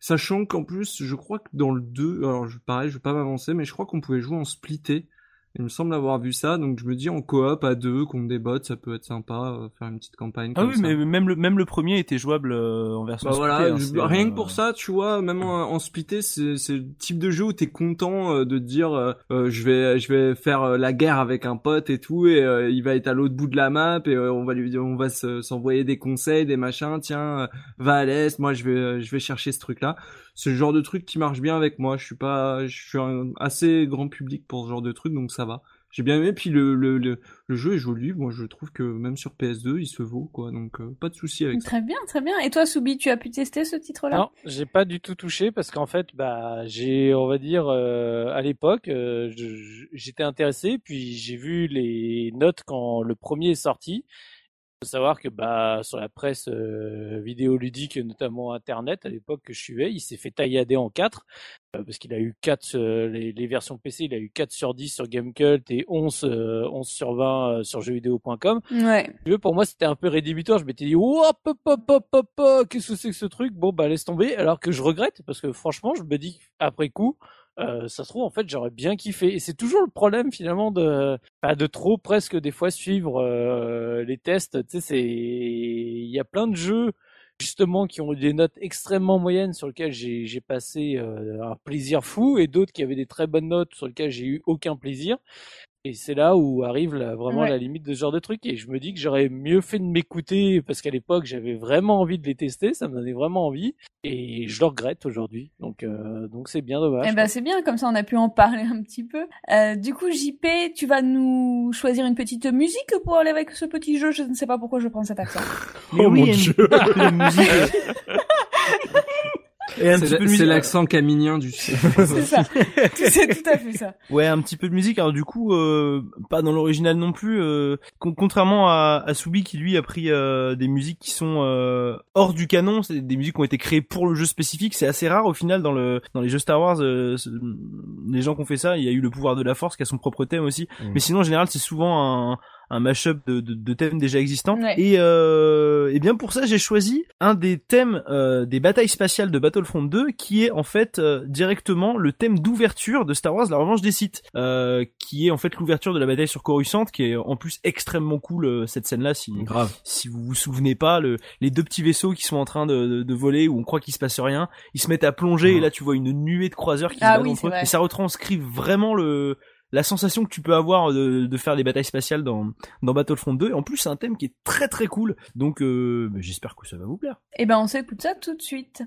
Sachant qu'en plus, je crois que dans le 2, alors je, pareil, je vais pas m'avancer, mais je crois qu'on pouvait jouer en splitté. Il me semble avoir vu ça, donc je me dis en coop à deux contre des bots, ça peut être sympa, euh, faire une petite campagne Ah comme oui, ça. mais même le même le premier était jouable euh, en version Bah voilà, hein, je- c'est, rien euh, que pour ça, tu vois, même en, en splitté, c'est c'est le type de jeu où t'es content euh, de te dire, euh, euh, je vais je vais faire euh, la guerre avec un pote et tout, et euh, il va être à l'autre bout de la map et euh, on va lui on va se- s'envoyer des conseils, des machins, tiens, euh, va à l'est, moi je vais euh, je vais chercher ce truc là. C'est le genre de truc qui marche bien avec moi. Je suis pas, je suis un assez grand public pour ce genre de truc, donc ça va. J'ai bien aimé, puis le, le, le, le jeu est joli. Moi, je trouve que même sur PS2, il se vaut, quoi. Donc, euh, pas de souci avec ça. Très bien, très bien. Et toi, Soubi, tu as pu tester ce titre-là? Non, j'ai pas du tout touché parce qu'en fait, bah, j'ai, on va dire, euh, à l'époque, euh, j'étais intéressé, puis j'ai vu les notes quand le premier est sorti. Faut savoir que bah sur la presse euh, vidéoludique, notamment internet, à l'époque que je suivais, il s'est fait taillader en 4 parce qu'il a eu 4 euh, les, les versions PC, il a eu 4 sur 10 sur Gamecult et 11 euh, 11 sur 20 euh, sur jeuxvideo.com. Ouais. Pour moi, c'était un peu rédhibitoire. Je m'étais dit, hop, hop, hop, hop, hop, qu'est-ce que c'est que ce truc? Bon, bah, laisse tomber. Alors que je regrette, parce que franchement, je me dis, après coup, euh, ça se trouve, en fait, j'aurais bien kiffé. Et c'est toujours le problème, finalement, de, bah, de trop presque, des fois, suivre, euh, les tests. Tu sais, c'est, il y a plein de jeux, justement, qui ont eu des notes extrêmement moyennes sur lesquelles j'ai, j'ai passé, euh, un plaisir fou et d'autres qui avaient des très bonnes notes sur lesquelles j'ai eu aucun plaisir. Et c'est là où arrive la- vraiment Ouais. la limite de ce genre de truc. Et je me dis que j'aurais mieux fait de m'écouter parce qu'à l'époque j'avais vraiment envie de les tester, ça me donnait vraiment envie. Et je le regrette aujourd'hui. Donc euh, donc c'est bien dommage. Eh ben c'est bien, comme ça on a pu en parler un petit peu. Euh, du coup, JP, tu vas nous choisir une petite musique pour aller avec ce petit jeu. Je ne sais pas pourquoi je prends cet accent. Oh oui, mon dieu. la musique. Et un petit C'est peu de la- c'est musique. l'accent caminien du c'est ça. C'est tout à fait ça. Ouais, un petit peu de musique. Alors du coup, euh, pas dans l'original non plus. euh, con- contrairement à, à Soubi qui lui a pris euh, des musiques qui sont euh, hors du canon, c'est des musiques qui ont été créées pour le jeu spécifique. C'est assez rare au final dans le dans les jeux Star Wars. euh, les gens qui ont fait ça, il y a eu le pouvoir de la Force qui a son propre thème aussi. Mm. Mais sinon, en général, c'est souvent un un mashup de, de, de thèmes déjà existants. Ouais. Et, euh, et bien pour ça, j'ai choisi un des thèmes euh, des batailles spatiales de Battlefront 2, qui est en fait euh, directement le thème d'ouverture de Star Wars: La Revanche des Sith, euh, qui est en fait l'ouverture de la bataille sur Coruscant, qui est en plus extrêmement cool euh, cette scène-là. Si Grave. si vous vous souvenez pas, le, les deux petits vaisseaux qui sont en train de, de, de voler où on croit qu'il se passe rien, ils se mettent à plonger et là tu vois une nuée de croiseurs qui Ah se oui, entre eux. Et ça retranscrit vraiment le la sensation que tu peux avoir de, de faire des batailles spatiales dans, dans Battlefront 2. Et en plus, c'est un thème qui est très très cool. Donc, euh, bah, j'espère que ça va vous plaire. Eh ben on s'écoute ça tout de suite.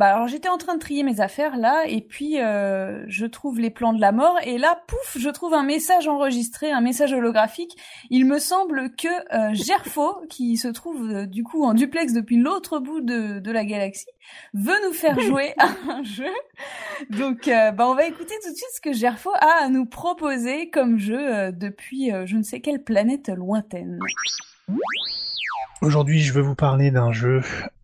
Bah alors j'étais en train de trier mes affaires là et puis euh, je trouve les plans de la mort et là pouf je trouve un message enregistré un message holographique. Il me semble que euh, Gerfo qui se trouve euh, du coup en duplex depuis l'autre bout de, de la galaxie veut nous faire jouer à un jeu. Donc euh, bah on va écouter tout de suite ce que Gerfo a à nous proposer comme jeu euh, depuis euh, je ne sais quelle planète lointaine Aujourd'hui, je veux vous parler d'un jeu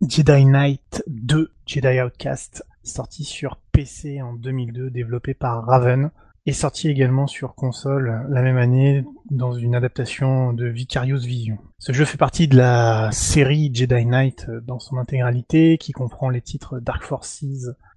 Jedi Knight 2 Jedi Outcast, sorti sur PC en 2002, développé par Raven, et sorti également sur console la même année dans une adaptation de Vicarious Vision. Ce jeu fait partie de la série Jedi Knight dans son intégralité, qui comprend les titres Dark Forces,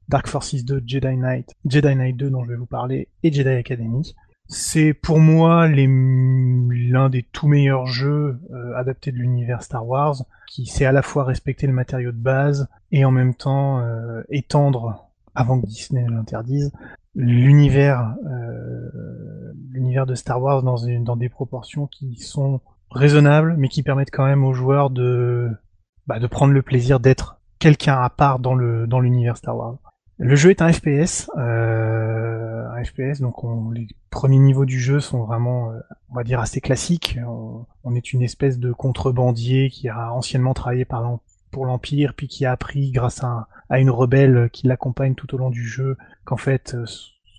Dark Forces 2, Jedi Knight, Jedi Knight 2 dont je vais vous parler, et Jedi Academy. C'est pour moi l'un des tout meilleurs jeux euh, adaptés de l'univers Star Wars, qui sait à la fois respecter le matériau de base et en même temps euh, étendre, avant que Disney ne l'interdise, l'univers euh, l'univers de Star Wars dans, une, dans des proportions qui sont raisonnables, mais qui permettent quand même aux joueurs de bah, de prendre le plaisir d'être quelqu'un à part dans le dans l'univers Star Wars. Le jeu est un FPS, euh, FPS, donc on, les premiers niveaux du jeu sont vraiment, euh, on va dire, assez classiques. On, est une espèce de contrebandier qui a anciennement travaillé pour l'Empire, puis qui a appris, grâce à, un- à une rebelle qui l'accompagne tout au long du jeu, qu'en fait euh,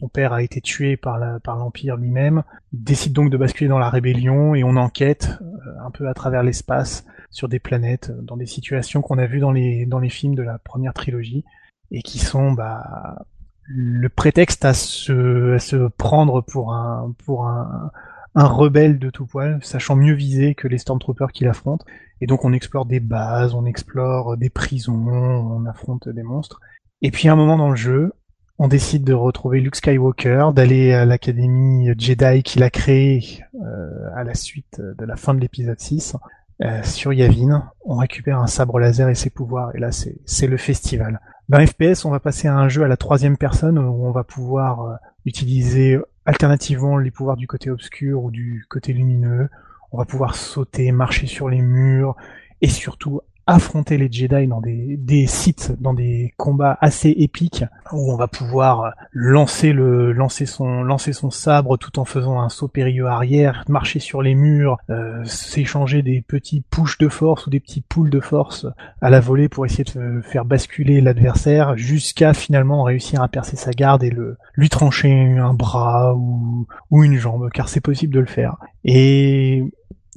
son père a été tué par l'Empire lui-même. Décide donc de basculer dans la rébellion et on enquête euh, un peu à travers l'espace sur des planètes, euh, dans des situations qu'on a vues dans les dans les films de la première trilogie et qui sont bah, le prétexte à se, à se prendre pour un pour un, un rebelle de tout poil, sachant mieux viser que les Stormtroopers qui l'affrontent. Et donc on explore des bases, on explore des prisons, on affronte des monstres. Et puis à un moment dans le jeu, on décide de retrouver Luke Skywalker, d'aller à l'académie Jedi qu'il a créée euh, à la suite de la fin de l'épisode 6 euh, sur Yavin. On récupère un sabre laser et ses pouvoirs, et là c'est le festival. Dans FPS, on va passer à un jeu à la troisième personne où on va pouvoir euh, utiliser alternativement les pouvoirs du côté obscur ou du côté lumineux. On va pouvoir sauter, marcher sur les murs et surtout affronter les Jedi dans des, sites, dans des combats assez épiques où on va pouvoir lancer le lancer son lancer son sabre tout en faisant un saut périlleux arrière, marcher sur les murs, euh, s'échanger des petits push de force ou des petits pulls de force à la volée pour essayer de faire basculer l'adversaire jusqu'à finalement réussir à percer sa garde et le lui trancher un bras ou ou une jambe car c'est possible de le faire. Et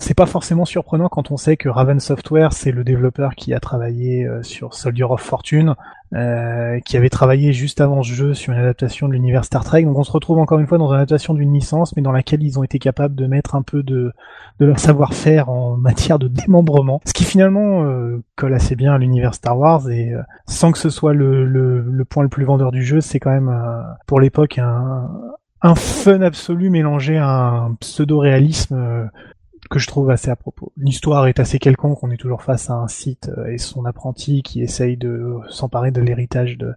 c'est pas forcément surprenant quand on sait que Raven Software, c'est le développeur qui a travaillé euh, sur Soldier of Fortune, euh, qui avait travaillé juste avant ce jeu sur une adaptation de l'univers Star Trek. Donc on se retrouve encore une fois dans une adaptation d'une licence, mais dans laquelle ils ont été capables de mettre un peu de, de leur savoir-faire en matière de démembrement, ce qui finalement euh, colle assez bien à l'univers Star Wars et euh, sans que ce soit le, le, le point le plus vendeur du jeu, c'est quand même euh, pour l'époque un, un fun absolu mélangé à un pseudo-réalisme euh, que je trouve assez à propos. L'histoire est assez quelconque, on est toujours face à un site euh, et son apprenti qui essaye de s'emparer de l'héritage de,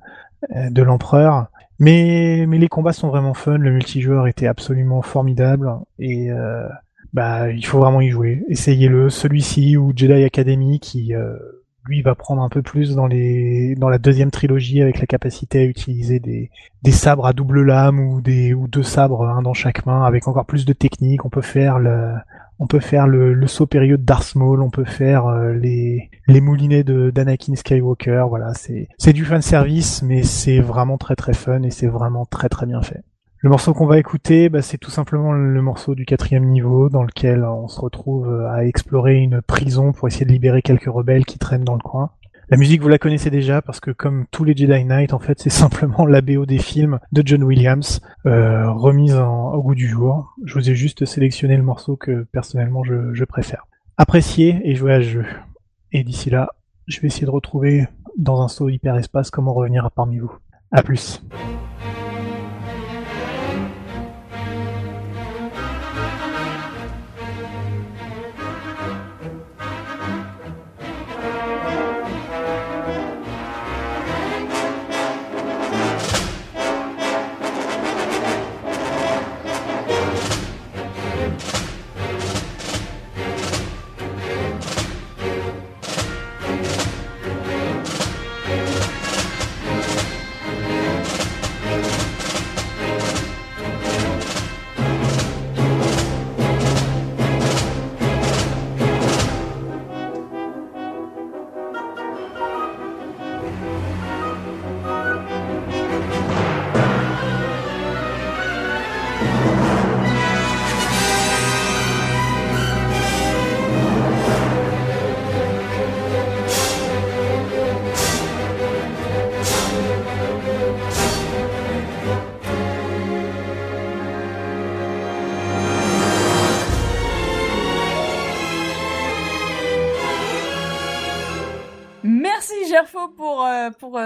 euh, de l'empereur. Mais, mais les combats sont vraiment fun, le multijoueur était absolument formidable et euh, bah il faut vraiment y jouer. Essayez-le, celui-ci ou Jedi Academy qui euh, lui va prendre un peu plus dans les dans la deuxième trilogie avec la capacité à utiliser des des sabres à double lame ou des ou deux sabres un dans chaque main avec encore plus de technique. On peut faire le on peut faire le, le saut période Darth Maul, on peut faire euh, les les moulinets de d'Anakin Skywalker. Voilà, c'est c'est du fan service, mais c'est vraiment très très fun et c'est vraiment très très bien fait. Le morceau qu'on va écouter, bah, c'est tout simplement le morceau du quatrième niveau dans lequel on se retrouve à explorer une prison pour essayer de libérer quelques rebelles qui traînent dans le coin. La musique, vous la connaissez déjà parce que comme tous les Jedi Knight, en fait, c'est simplement la BO des films de John Williams, euh, remise au goût du jour. Je vous ai juste sélectionné le morceau que personnellement je, préfère. Appréciez et jouez à jeu. Et d'ici là, je vais essayer de retrouver dans un saut hyperespace comment revenir parmi vous. À plus.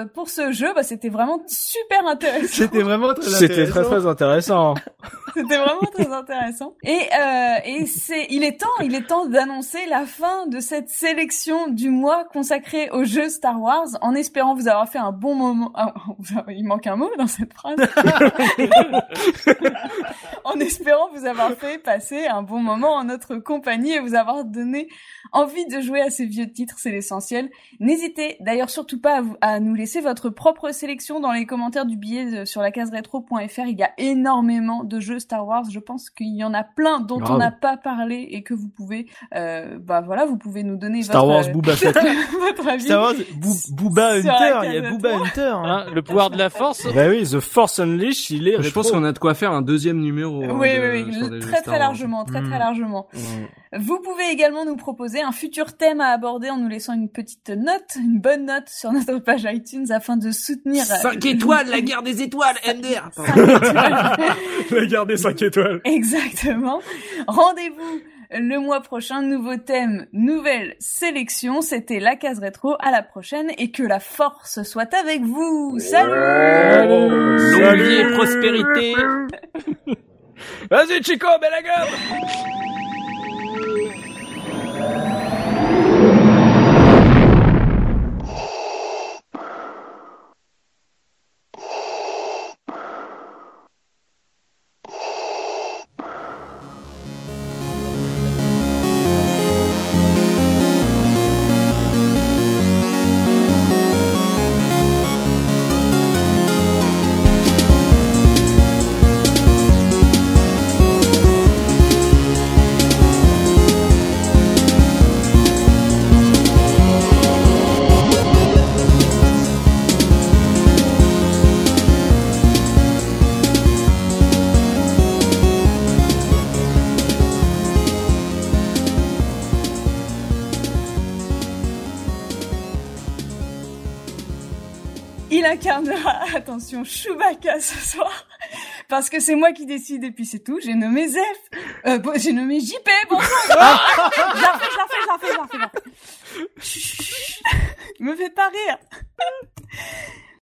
Euh, pour ce jeu. Bah, c'était vraiment super intéressant. C'était vraiment très C'était très très intéressant. C'était vraiment très intéressant. Et euh, et c'est il est temps, il est temps d'annoncer la fin de cette sélection du mois consacrée au jeu Star Wars, en espérant vous avoir fait un bon moment. Ah, il manque un mot dans cette phrase. en espérant vous avoir fait passer un bon moment en notre compagnie et vous avoir donné envie de jouer à ces vieux titres, c'est l'essentiel. N'hésitez d'ailleurs surtout pas à, nous laisser votre propre sélection dans les commentaires du billet sur la case rétro.fr. Il y a énormément de jeux Star Wars. Je pense qu'il y en a plein dont Grave. on n'a pas parlé et que vous pouvez, euh, bah voilà, vous pouvez nous donner Star votre, Wars euh, Fett. votre avis. Star Wars, Boo- Booba Hunter, la il y a Booba. Hunter. hein. Hein, le pouvoir de la force. bah oui, The Force Unleashed, il est Je pense qu'on a de quoi faire un deuxième numéro. hein, Oui, de- oui, oui, très Star très largement, très très Mm. largement. Vous pouvez également nous proposer un futur thème à aborder en nous laissant une petite note, une bonne note sur notre page iTunes afin de soutenir. euh, 5 étoiles, la guerre des étoiles, MDR. Cinq étoiles. Regardez 5 étoiles. Exactement. Rendez-vous le mois prochain, nouveau thème, nouvelle sélection. C'était la case rétro. À la prochaine et que la force soit avec vous. Salut. Longue vie et prospérité. Vas-y Chico, belle la gueule incarnera, attention, Chewbacca ce soir. Parce que c'est moi qui décide et puis c'est tout. J'ai nommé Zef. Euh, bon, j'ai nommé JP. Bonjour. je la refais, je la refais, je la refais, je la refais. Me faites pas rire.